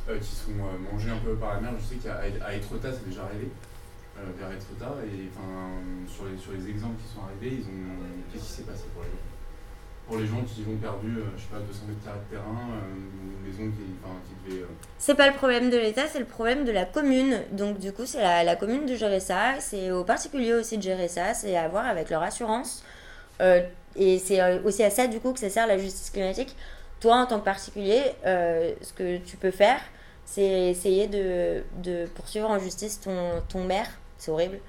euh, qui sont euh, mangées un peu par la mer, je sais qu'à Etretat, c'est déjà arrivé, euh, vers Etretat, et enfin, sur, les, sur les exemples qui sont arrivés, ils ont qu'est-ce qui s'est passé pour les gens? Pour les gens qui ont perdu, je sais pas, 200 mètres de terrain, une maison qui, enfin, qui devait. C'est pas le problème de l'État, c'est le problème de la commune. Donc du coup, c'est la, la commune de gérer ça. C'est aux particuliers aussi de gérer ça. C'est à voir avec leur assurance. Et c'est aussi à ça du coup que ça sert la justice climatique. Toi, en tant que particulier, euh, ce que tu peux faire, c'est essayer de, poursuivre en justice ton, ton maire. C'est horrible.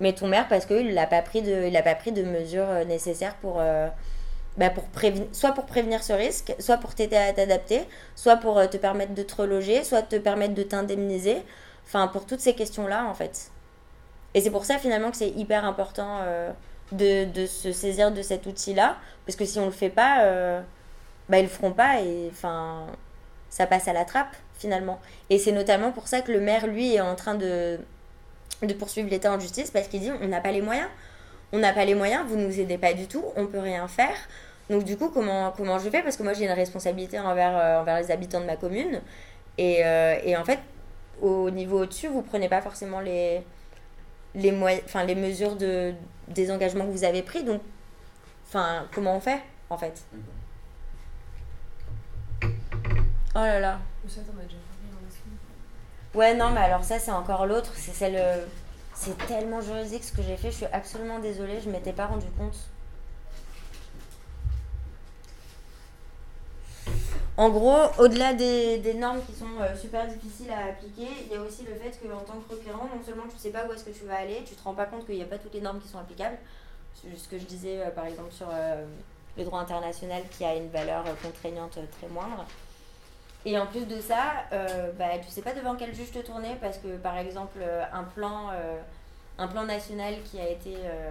Mais ton maire parce qu'il n'a pas, pris de- pas pris de mesures euh, nécessaires pour... euh, bah, pour prévenir, soit pour prévenir ce risque, soit pour t'aider à t'adapter, soit pour te permettre de te reloger, soit te permettre de t'indemniser. Enfin, pour toutes ces questions-là, en fait. Et c'est pour ça, finalement, que c'est hyper important de, se saisir de cet outil-là. Parce que si on le fait pas, bah, ils le feront pas et enfin, ça passe à la trappe, finalement. Et c'est notamment pour ça que le maire, lui, est en train de, de poursuivre l'État en justice parce qu'il dit on n'a pas les moyens. On n'a pas les moyens, vous ne nous aidez pas du tout, on peut rien faire. Donc du coup, comment, comment je fais? Parce que moi, j'ai une responsabilité envers, euh, envers les habitants de ma commune. Et, euh, et en fait, au niveau au-dessus, vous prenez pas forcément les, les, enfin, les mesures de, des engagements que vous avez pris. Donc, enfin, comment on fait, en fait? Oh là là. Ça, t'en as déjà parlé dans la semaine. Ouais, non, mais alors ça, c'est encore l'autre. C'est celle. C'est tellement juridique ce que j'ai fait. Je suis absolument désolée. Je m'étais pas rendu compte. En gros, au-delà des, des normes qui sont euh, super difficiles à appliquer, il y a aussi le fait que en tant que requérant, non seulement tu sais pas où est-ce que tu vas aller, tu te rends pas compte qu'il n'y a pas toutes les normes qui sont applicables. C'est ce que je disais euh, par exemple sur euh, le droit international qui a une valeur contraignante très moindre. Et en plus de ça, euh, bah, tu sais pas devant quel juge te tourner parce que par exemple euh, un plan, euh, un plan national qui a été euh,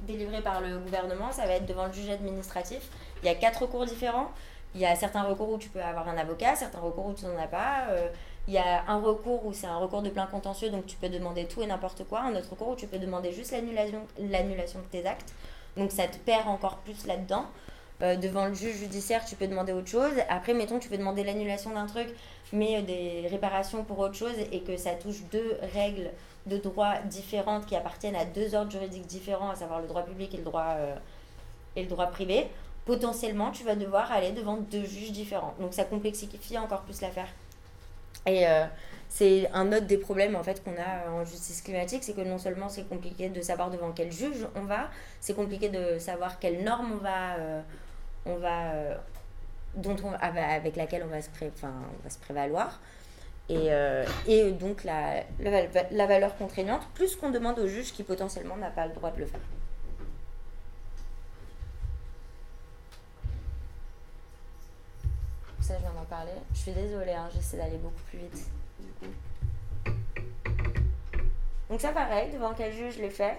délivré par le gouvernement, ça va être devant le juge administratif. Il y a quatre recours différents. Il y a certains recours où tu peux avoir un avocat, certains recours où tu n'en as pas. Il y a un recours où c'est un recours de plein contentieux, donc tu peux demander tout et n'importe quoi. Un autre recours où tu peux demander juste l'annulation de tes actes. Donc ça te perd encore plus là-dedans. Euh, devant le juge judiciaire, tu peux demander autre chose. Après, mettons, tu peux demander l'annulation d'un truc, mais euh, des réparations pour autre chose, et que ça touche deux règles de droit différentes qui appartiennent à deux ordres juridiques différents, à savoir le droit public et le droit, euh, et le droit privé. Potentiellement, tu vas devoir aller devant deux juges différents. Donc ça complexifie encore plus l'affaire. Et c'est un autre des problèmes en fait qu'on a en justice climatique, c'est que non seulement c'est compliqué de savoir devant quel juge on va, c'est compliqué de savoir quelle norme on va, on va, euh, dont on, avec laquelle on va se, pré- enfin, on va se prévaloir. Et, euh, et donc la, la, val- la valeur contraignante, plus qu'on demande au juge qui potentiellement n'a pas le droit de le faire. Ça, je viens d'en parler. Je suis désolée, hein, j'essaie d'aller beaucoup plus vite. Donc ça, pareil, devant quel juge je l'ai fait.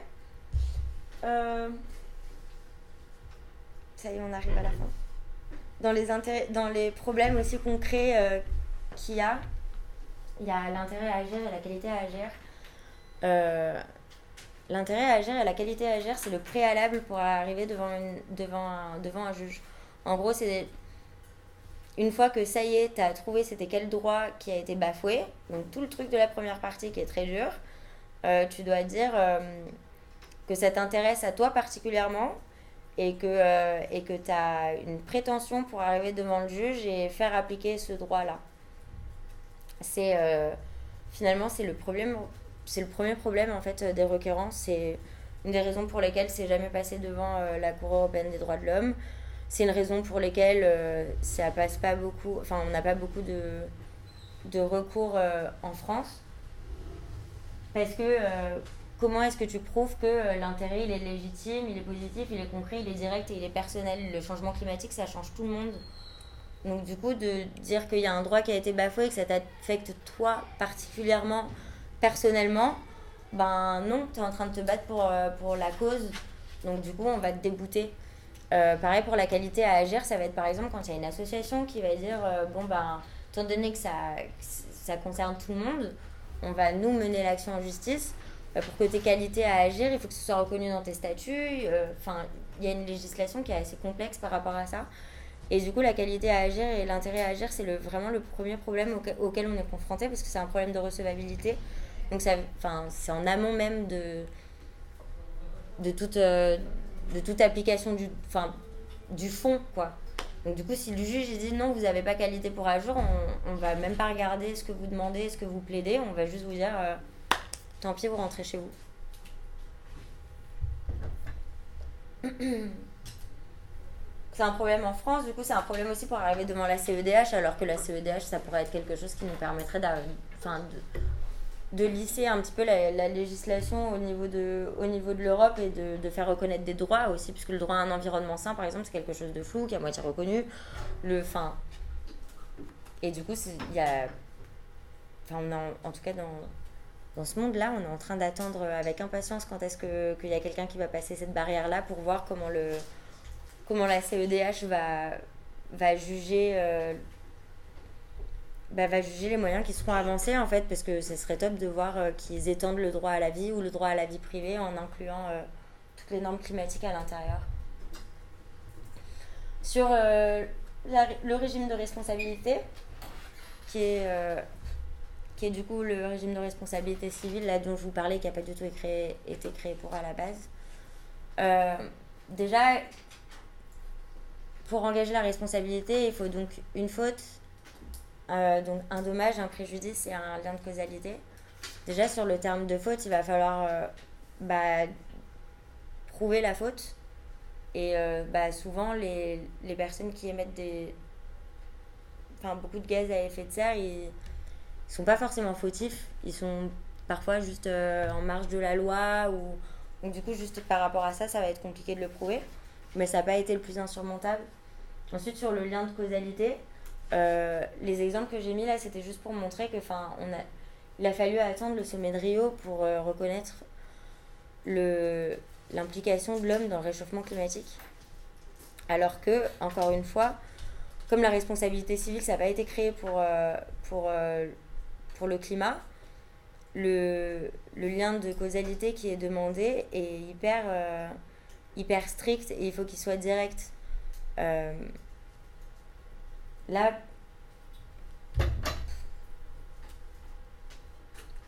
Euh, Ça y est, on arrive à la fin. Dans les, intérêts, dans les problèmes aussi concrets euh, qu'il y a, il y a l'intérêt à agir et la qualité à agir. Euh, L'intérêt à agir et la qualité à agir, c'est le préalable pour arriver devant, devant, un, devant un juge. En gros, c'est une fois que ça y est, tu as trouvé c'était quel droit qui a été bafoué, donc tout le truc de la première partie qui est très dur, euh, tu dois dire que ça t'intéresse à toi particulièrement et que euh, tu as une prétention pour arriver devant le juge et faire appliquer ce droit-là. Euh, finalement c'est le le premier problème en fait des requérants, c'est une des raisons pour lesquelles c'est jamais passé devant euh, la Cour européenne des droits de l'homme. C'est une raison pour lesquelles euh, ça passe pas beaucoup, enfin on n'a pas beaucoup de, de recours euh, en France. Parce que euh, comment est-ce que tu prouves que euh, l'intérêt il est légitime, il est positif, il est concret, il est direct et il est personnel? Le changement climatique ça change tout le monde. Donc du coup de dire qu'il y a un droit qui a été bafoué et que ça t'affecte toi particulièrement, personnellement, ben non, tu es en train de te battre pour, euh, pour la cause. Donc du coup on va te débouter. Euh, pareil pour la qualité à agir, ça va être par exemple quand il y a une association qui va dire bon ben étant donné que ça concerne tout le monde, on va nous mener l'action en justice. Euh, pour que tes qualités à agir, il faut que ce soit reconnu dans tes statuts. Euh, Enfin, il y a une législation qui est assez complexe par rapport à ça. Et du coup, la qualité à agir et l'intérêt à agir, c'est vraiment le premier problème auquel, on est confronté parce que c'est un problème de recevabilité. Donc, c'est en amont même de, euh, toute application du, fond, quoi. Donc, du coup, si le juge dit non, vous n'avez pas qualité pour agir, on, on va même pas regarder ce que vous demandez, ce que vous plaidez, on va juste vous dire euh, tant pis, vous rentrez chez vous. [clears throat] c'est un problème en France, du coup c'est un problème aussi pour arriver devant la CEDH, alors que la CEDH ça pourrait être quelque chose qui nous permettrait de, de lisser un petit peu la, législation au niveau de, l'Europe et de, faire reconnaître des droits aussi, puisque le droit à un environnement sain par exemple c'est quelque chose de flou, qui est à moitié reconnu. Le, et du coup il y a... Enfin, en tout cas dans, dans ce monde-là, on est en train d'attendre avec impatience quand est-ce qu'il y a quelqu'un qui va passer cette barrière-là pour voir comment, le, comment la CEDH va, va, juger, euh, bah, va juger les moyens qui seront avancés, en fait, parce que ce serait top de voir euh, qu'ils étendent le droit à la vie ou le droit à la vie privée en incluant euh, toutes les normes climatiques à l'intérieur. Sur le régime de responsabilité, qui est qui est du coup le régime de responsabilité civile, là dont je vous parlais, qui n'a pas du tout été créé, pour à la base. Euh, déjà, pour engager la responsabilité, il faut donc une faute, euh, donc un dommage, un préjudice et un lien de causalité. Déjà, sur le terme de faute, il va falloir euh, bah, prouver la faute. Et bah, souvent, les, les personnes qui émettent des, beaucoup de gaz à effet de serre, ils ils sont pas forcément fautifs, ils sont parfois juste euh, en marge de la loi ou donc du coup juste par rapport à ça ça va être compliqué de le prouver. Mais ça n'a pas été le plus insurmontable. Ensuite sur le lien de causalité euh, les exemples que j'ai mis là c'était juste pour montrer que enfin on a il a fallu attendre le sommet de Rio pour euh, reconnaître le l'implication de l'homme dans le réchauffement climatique. Alors que encore une fois comme la responsabilité civile ça n'a pas été créé pour pour pour le climat, le, lien de causalité qui est demandé est hyper, euh, hyper strict et il faut qu'il soit direct. Euh, là,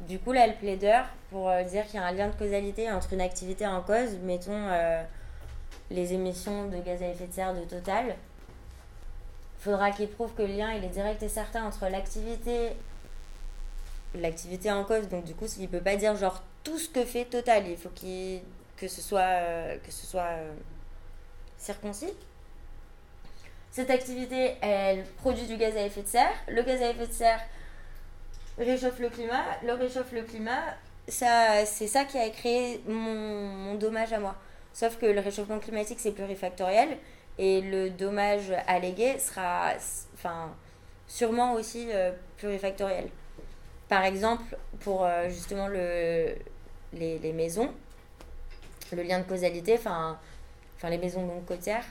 du coup, là, le plaideur, pour euh, dire qu'il y a un lien de causalité entre une activité en cause, mettons les émissions de gaz à effet de serre de Total, faudra qu'il prouve que le lien il est direct et certain entre l'activité l'activité en cause. Donc du coup, il peut pas dire genre tout ce que fait Total. Il faut qu'il que ce soit euh, que ce soit euh, circoncis. Cette activité, elle produit du gaz à effet de serre. Le gaz à effet de serre réchauffe le climat. Le réchauffe le climat. Ça, c'est ça qui a créé mon, dommage à moi. Sauf que le réchauffement climatique, c'est plurifactoriel. Et le dommage allégué sera enfin, sûrement aussi euh, plurifactoriel. Par exemple, pour euh, justement le, les, maisons, le lien de causalité, enfin les maisons donc côtières,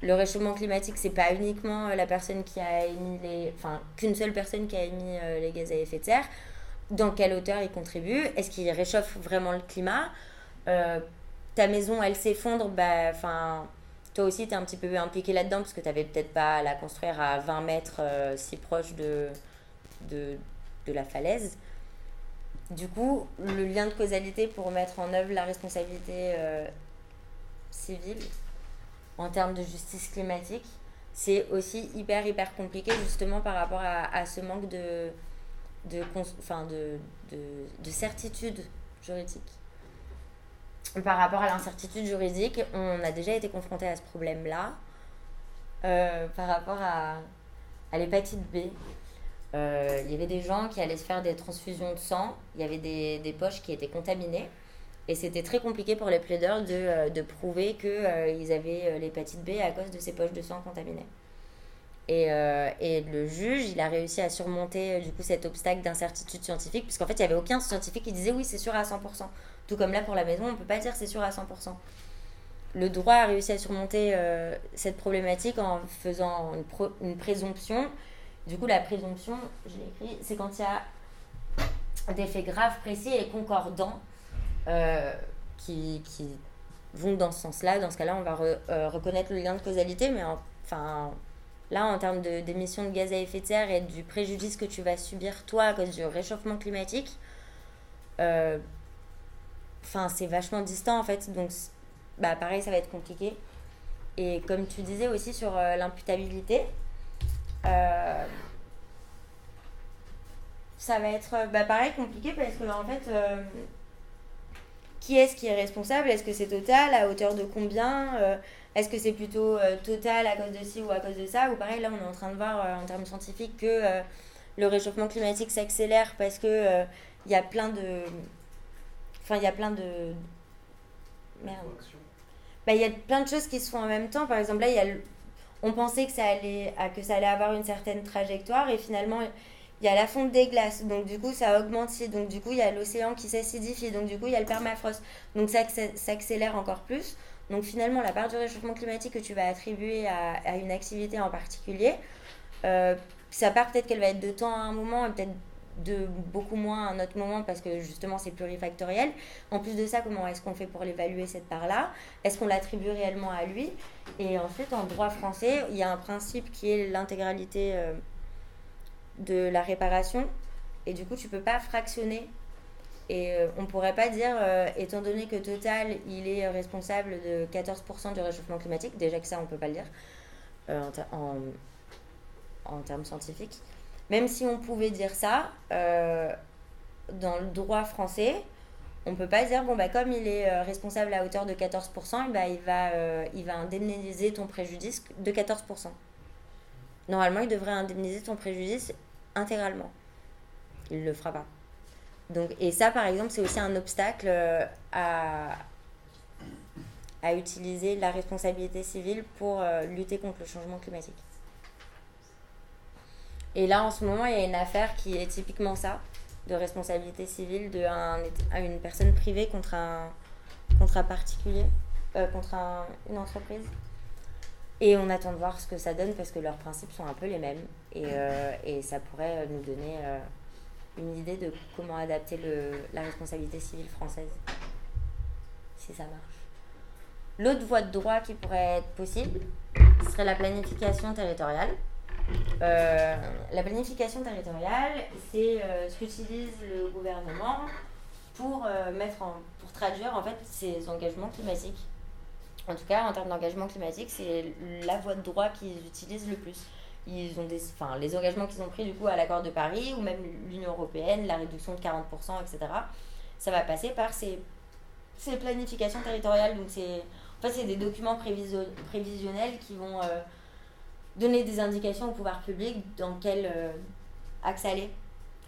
le réchauffement climatique, c'est pas uniquement euh, la personne qui a émis les. Enfin, qu'une seule personne qui a émis euh, les gaz à effet de serre. Dans quelle hauteur il contribue Est-ce qu'il réchauffe vraiment le climat? Ta maison, elle s'effondre, bah, enfin. toi aussi, tu es un petit peu impliqué là-dedans parce que tu n'avais peut-être pas à la construire à 20 mètres si proche de, de la falaise. Du coup, le lien de causalité pour mettre en œuvre la responsabilité euh, civile en termes de justice climatique, c'est aussi hyper, hyper compliqué justement par rapport à, ce manque de, de, de, de, certitude juridique. Par rapport à l'incertitude juridique, on a déjà été confronté à ce problème-là euh, par rapport à l'hépatite B. Euh, il y avait des gens qui allaient se faire des transfusions de sang, il y avait des, poches qui étaient contaminées. Et c'était très compliqué pour les plaideurs de, euh, de prouver qu'ils euh, avaient l'hépatite B à cause de ces poches de sang contaminées. Et, et, le juge, il a réussi à surmonter du coup cet obstacle d'incertitude scientifique, puisqu'en fait, il n'y avait aucun scientifique qui disait oui, c'est sûr à 100%. Tout comme là pour la maison, on ne peut pas dire c'est sûr à 100%. Le droit a réussi à surmonter cette problématique en faisant une présomption du coup, la présomption, je l'ai écrit, c'est quand il y a des faits graves, précis et concordants euh, qui, qui, vont dans ce sens-là. Dans ce cas-là, on va euh, reconnaître le lien de causalité, mais enfin, là, en termes d'émissions de, gaz à effet de serre et du préjudice que tu vas subir, toi, à cause du réchauffement climatique, euh, c'est vachement distant, en fait. Donc, bah, pareil, ça va être compliqué. Et comme tu disais aussi sur euh, l'imputabilité, euh, ça va être euh, bah, pareil compliqué parce que en fait euh, qui est-ce qui est responsable? Est-ce que c'est Total? À hauteur de combien? Euh, Est-ce que c'est plutôt Total à cause de ci ou à cause de ça? Ou pareil, là, on est en train de voir en termes scientifiques que le réchauffement climatique s'accélère parce que il y a plein de. Enfin, il y a plein de. Merde. Bah, il y a plein de choses qui se font en même temps. Par exemple, là, il y a le- on pensait que ça, allait, que ça allait avoir une certaine trajectoire et finalement, il y a la fonte des glaces. Donc, du coup, ça augmente. Donc, du coup, il y a l'océan qui s'acidifie. Donc, du coup, il y a le permafrost. Donc, ça acc- s'accélère encore plus. Donc, finalement, la part du réchauffement climatique que tu vas attribuer à, une activité en particulier, euh, sa part, peut-être qu'elle va être de temps à un moment et peut-être de beaucoup moins à un autre moment parce que justement c'est plurifactoriel. En plus de ça, comment est-ce qu'on fait pour l'évaluer cette part-là? Est-ce qu'on l'attribue réellement à lui? Et ensuite, en droit français, il y a un principe qui est l'intégralité euh, de la réparation. Et du coup, tu peux pas fractionner. Et euh, on pourrait pas dire, euh, étant donné que Total, il est responsable de 14% du réchauffement climatique, déjà que ça, on peut pas le dire en termes scientifiques. Même si on pouvait dire ça, euh, dans le droit français, on peut pas dire, bon, bah, comme il est euh, responsable à hauteur de 14%, eh bah, il, va, euh, il va indemniser ton préjudice de 14%. Normalement, il devrait indemniser ton préjudice intégralement. Il ne le fera pas. Donc, et ça, par exemple, c'est aussi un obstacle à, à utiliser la responsabilité civile pour lutter contre le changement climatique. Et là, en ce moment, il y a une affaire qui est typiquement ça, de responsabilité civile de un, à une personne privée contre un, contre un particulier, euh, contre un- une entreprise. Et on attend de voir ce que ça donne parce que leurs principes sont un peu les mêmes. Et, euh, et ça pourrait nous donner euh, une idée de comment adapter le, la responsabilité civile française, si ça marche. L'autre voie de droit qui pourrait être possible serait la planification territoriale. Euh, la planification territoriale, c'est euh, ce qu'utilise le gouvernement pour, euh, mettre en, pour traduire en fait ses engagements climatiques. En tout cas, en termes d'engagement climatique, c'est la voie de droit qu'ils utilisent le plus. Ils ont des, enfin, les engagements qu'ils ont pris du coup à l'accord de Paris ou même l'Union européenne, la réduction de 40%, etc. Ça va passer par ces, ces planifications territoriales. Donc c'est, en fait, c'est des documents prévisionnels qui vont donner des indications au pouvoir public dans quel euh, axe aller.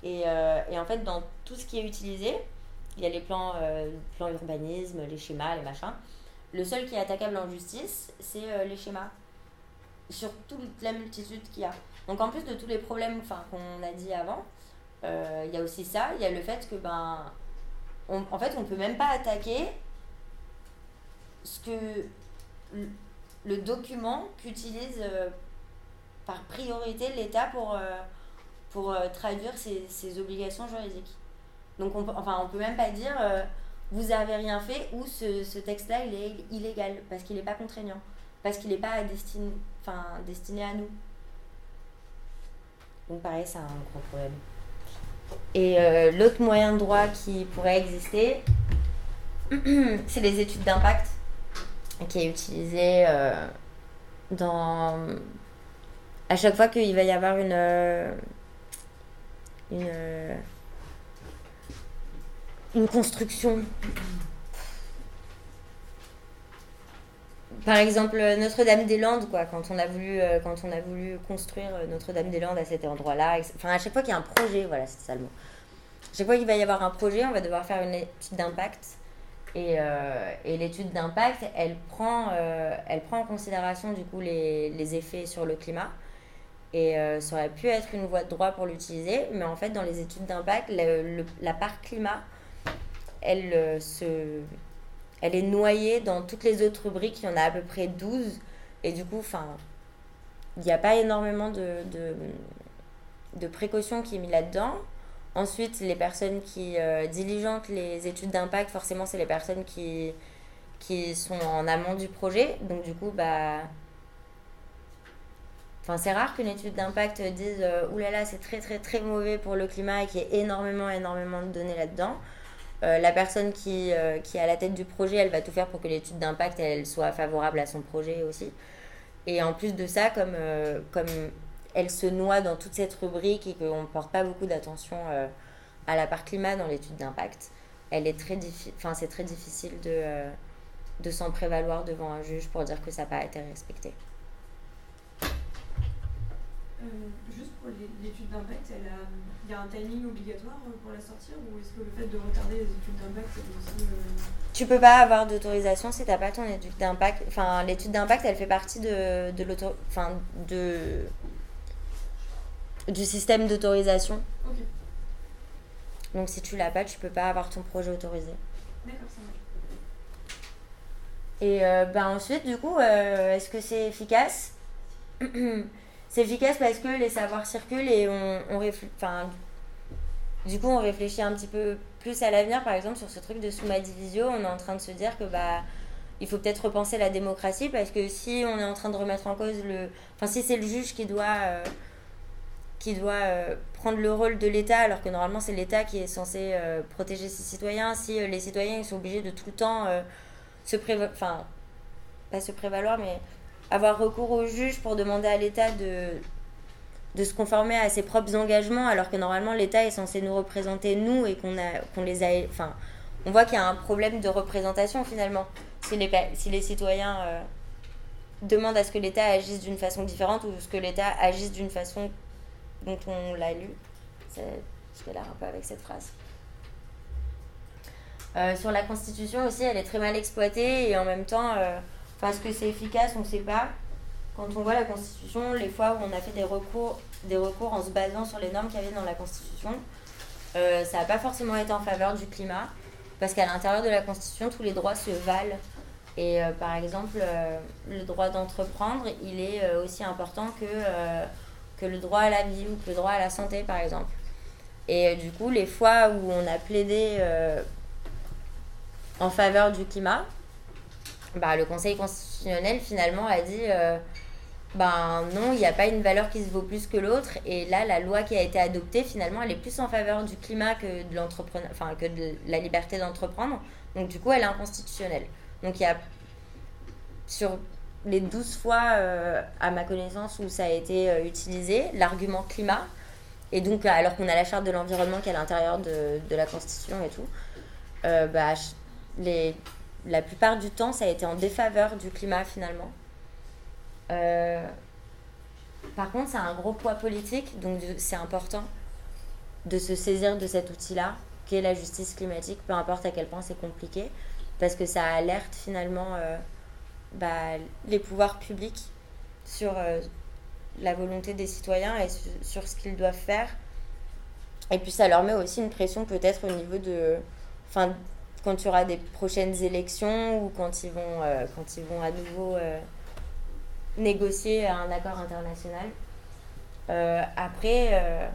Et, euh, et en fait, dans tout ce qui est utilisé, il y a les plans, euh, plans urbanisme, les schémas, les machins. Le seul qui est attaquable en justice, c'est les schémas. Sur toute la multitude qu'il y a. Donc en plus de tous les problèmes qu'on a dit avant, il y a aussi ça, il y a le fait que, ben, en fait, on peut même pas attaquer ce que le, le document qu'utilise par priorité l'État pour, euh, euh, traduire ses, obligations juridiques. Donc on enfin, peut même pas dire euh, vous avez rien fait ou ce, texte-là il est illégal parce qu'il n'est pas contraignant, parce qu'il n'est pas destiné, à nous. Donc pareil, c'est un gros problème. Et l'autre moyen de droit qui pourrait exister, [clears throat] c'est les études d'impact qui est utilisé euh, dans à chaque fois qu'il va y avoir une euh, euh, une construction. Par exemple Notre-Dame-des-Landes quoi. Quand on a voulu euh, quand on a voulu construire Notre-Dame-des-Landes à cet endroit-là enfin à chaque fois qu'il y a un projet voilà c'est ça le mot. Chaque fois qu'il va y avoir un projet on va devoir faire une étude d'impact. Et, et l'étude d'impact, elle, prend, elle prend en considération du coup les, les effets sur le climat. Et euh, ça aurait pu être une voie de droit pour l'utiliser, mais en fait, dans les études d'impact, la part climat, elle, euh, se, elle est noyée dans toutes les autres rubriques. Il y en a à peu près 12. Et du coup, il n'y a pas énormément de, de, de précautions qui est mis là-dedans. Ensuite, les personnes qui euh, diligentent les études d'impact, forcément, c'est les personnes qui, qui sont en amont du projet. Donc, du coup, bah, Enfin, c'est rare qu'une étude d'impact dise euh, oulala, c'est très très très mauvais pour le climat et qu'il y ait énormément énormément de données là-dedans. Euh, la personne qui, euh, qui est à la tête du projet, elle va tout faire pour que l'étude d'impact elle soit favorable à son projet aussi. Et en plus de ça, comme, euh, comme elle se noie dans toute cette rubrique et qu'on ne porte pas beaucoup d'attention à la part climat dans l'étude d'impact, elle très enfin, c'est très difficile de, de s'en prévaloir devant un juge pour dire que ça n'a pas été respecté. Euh, juste pour l'é- l'étude d'impact, il y a un timing obligatoire euh, pour la sortir ou est-ce que le fait de retarder les études d'impact, c'est aussi. euh, Tu peux pas avoir d'autorisation si t'as pas ton étude d'impact. Enfin, l'étude d'impact, elle fait partie de, de l'auto, enfin, de du système d'autorisation. Ok, Donc si tu l'as pas, tu peux pas avoir ton projet autorisé. d'accord, ça marche. Et euh, ben ensuite, du coup, euh, est-ce que c'est efficace? [clears throat] C'est efficace parce que les savoirs circulent et on, on réfl- enfin, du coup, on réfléchit un petit peu plus à l'avenir. Par exemple, sur ce truc de Summa Divisio, on est en train de se dire que bah, il faut peut-être repenser la démocratie parce que si on est en train de remettre en cause le, enfin, si c'est le juge qui doit euh, qui doit euh, prendre le rôle de l'État alors que normalement c'est l'État qui est censé euh, protéger ses citoyens, si les citoyens ils sont obligés de tout le temps se prévaloir, enfin, pas se prévaloir, mais avoir recours au juge pour demander à l'État de, de se conformer à ses propres engagements, alors que normalement l'État est censé nous représenter, nous, et qu'on a, qu'on les a. Enfin, on voit qu'il y a un problème de représentation finalement. Si les, si les citoyens euh, demandent à ce que l'État agisse d'une façon différente ou ce que l'État agisse d'une façon dont on l'a lu, c'est galère un peu avec cette phrase. Euh, sur la Constitution aussi, elle est très mal exploitée et en même temps, euh, est-ce que c'est efficace On ne sait pas. Quand on voit la Constitution, les fois où on a fait des recours, des recours en se basant sur les normes qu'il y avait dans la Constitution, euh, ça n'a pas forcément été en faveur du climat parce qu'à l'intérieur de la Constitution, tous les droits se valent. Et euh, par exemple, euh, le droit d'entreprendre, il est aussi important que, que le droit à la vie ou que le droit à la santé, par exemple. Et du coup, les fois où on a plaidé en faveur du climat, bah, le Conseil constitutionnel finalement a dit euh, ben non, il n'y a pas une valeur qui se vaut plus que l'autre. Et là, la loi qui a été adoptée, finalement, elle est plus en faveur du climat que de, enfin, que de la liberté d'entreprendre. Donc, du coup, elle est inconstitutionnelle. Donc, il y a sur les 12 fois, euh, à ma connaissance, où ça a été euh, utilisé, l'argument climat. Et donc, alors qu'on a la charte de l'environnement qui est à l'intérieur de, de la Constitution et tout, bah, les, la plupart du temps, ça a été en défaveur du climat finalement. Euh, par contre, ça a un gros poids politique, donc c'est important de se saisir de cet outil-là, qui est la justice climatique, peu importe à quel point c'est compliqué, parce que ça alerte finalement euh, bah, les pouvoirs publics sur euh, la volonté des citoyens et su- sur ce qu'ils doivent faire. Et puis ça leur met aussi une pression peut-être au niveau de... quand il y aura des prochaines élections ou quand ils vont, euh, quand ils vont à nouveau euh, négocier un accord international. Euh, après, euh,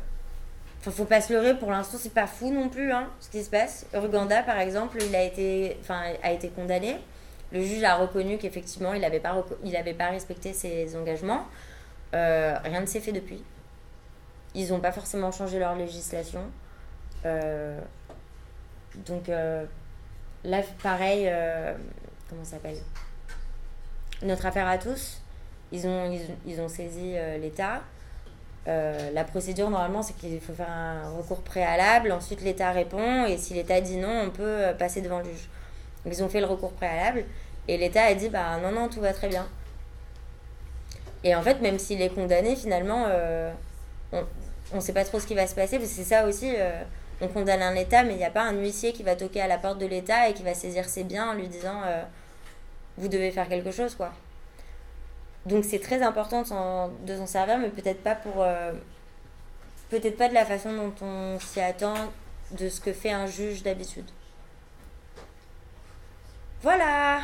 Enfin, faut pas se leurrer, pour l'instant, c'est pas fou non plus, hein, ce qui se passe. Urganda, par exemple, il a été, a été condamné. Le juge a reconnu qu'effectivement, il n'avait pas, pas respecté ses engagements. Euh, rien ne s'est fait depuis. Ils n'ont pas forcément changé leur législation. Euh, donc, euh, là, pareil, euh, comment ça s'appelle? Notre affaire à tous, ils ont, ils, ont saisi euh, l'État. Euh, la procédure, normalement, c'est qu'il faut faire un recours préalable. Ensuite, l'État répond. Et si l'État dit non, on peut passer devant le juge. Donc, ils ont fait le recours préalable. Et l'État a dit bah non, non, tout va très bien. Et en fait, même s'il est condamné, finalement, on ne sait pas trop ce qui va se passer. Parce que c'est ça aussi. On condamne un État, mais il n'y a pas un huissier qui va toquer à la porte de l'État et qui va saisir ses biens en lui disant euh, vous devez faire quelque chose, quoi. Donc c'est très important de s'en, servir, mais peut-être pas pour. euh, peut-être pas de la façon dont on s'y attend, de ce que fait un juge d'habitude. Voilà!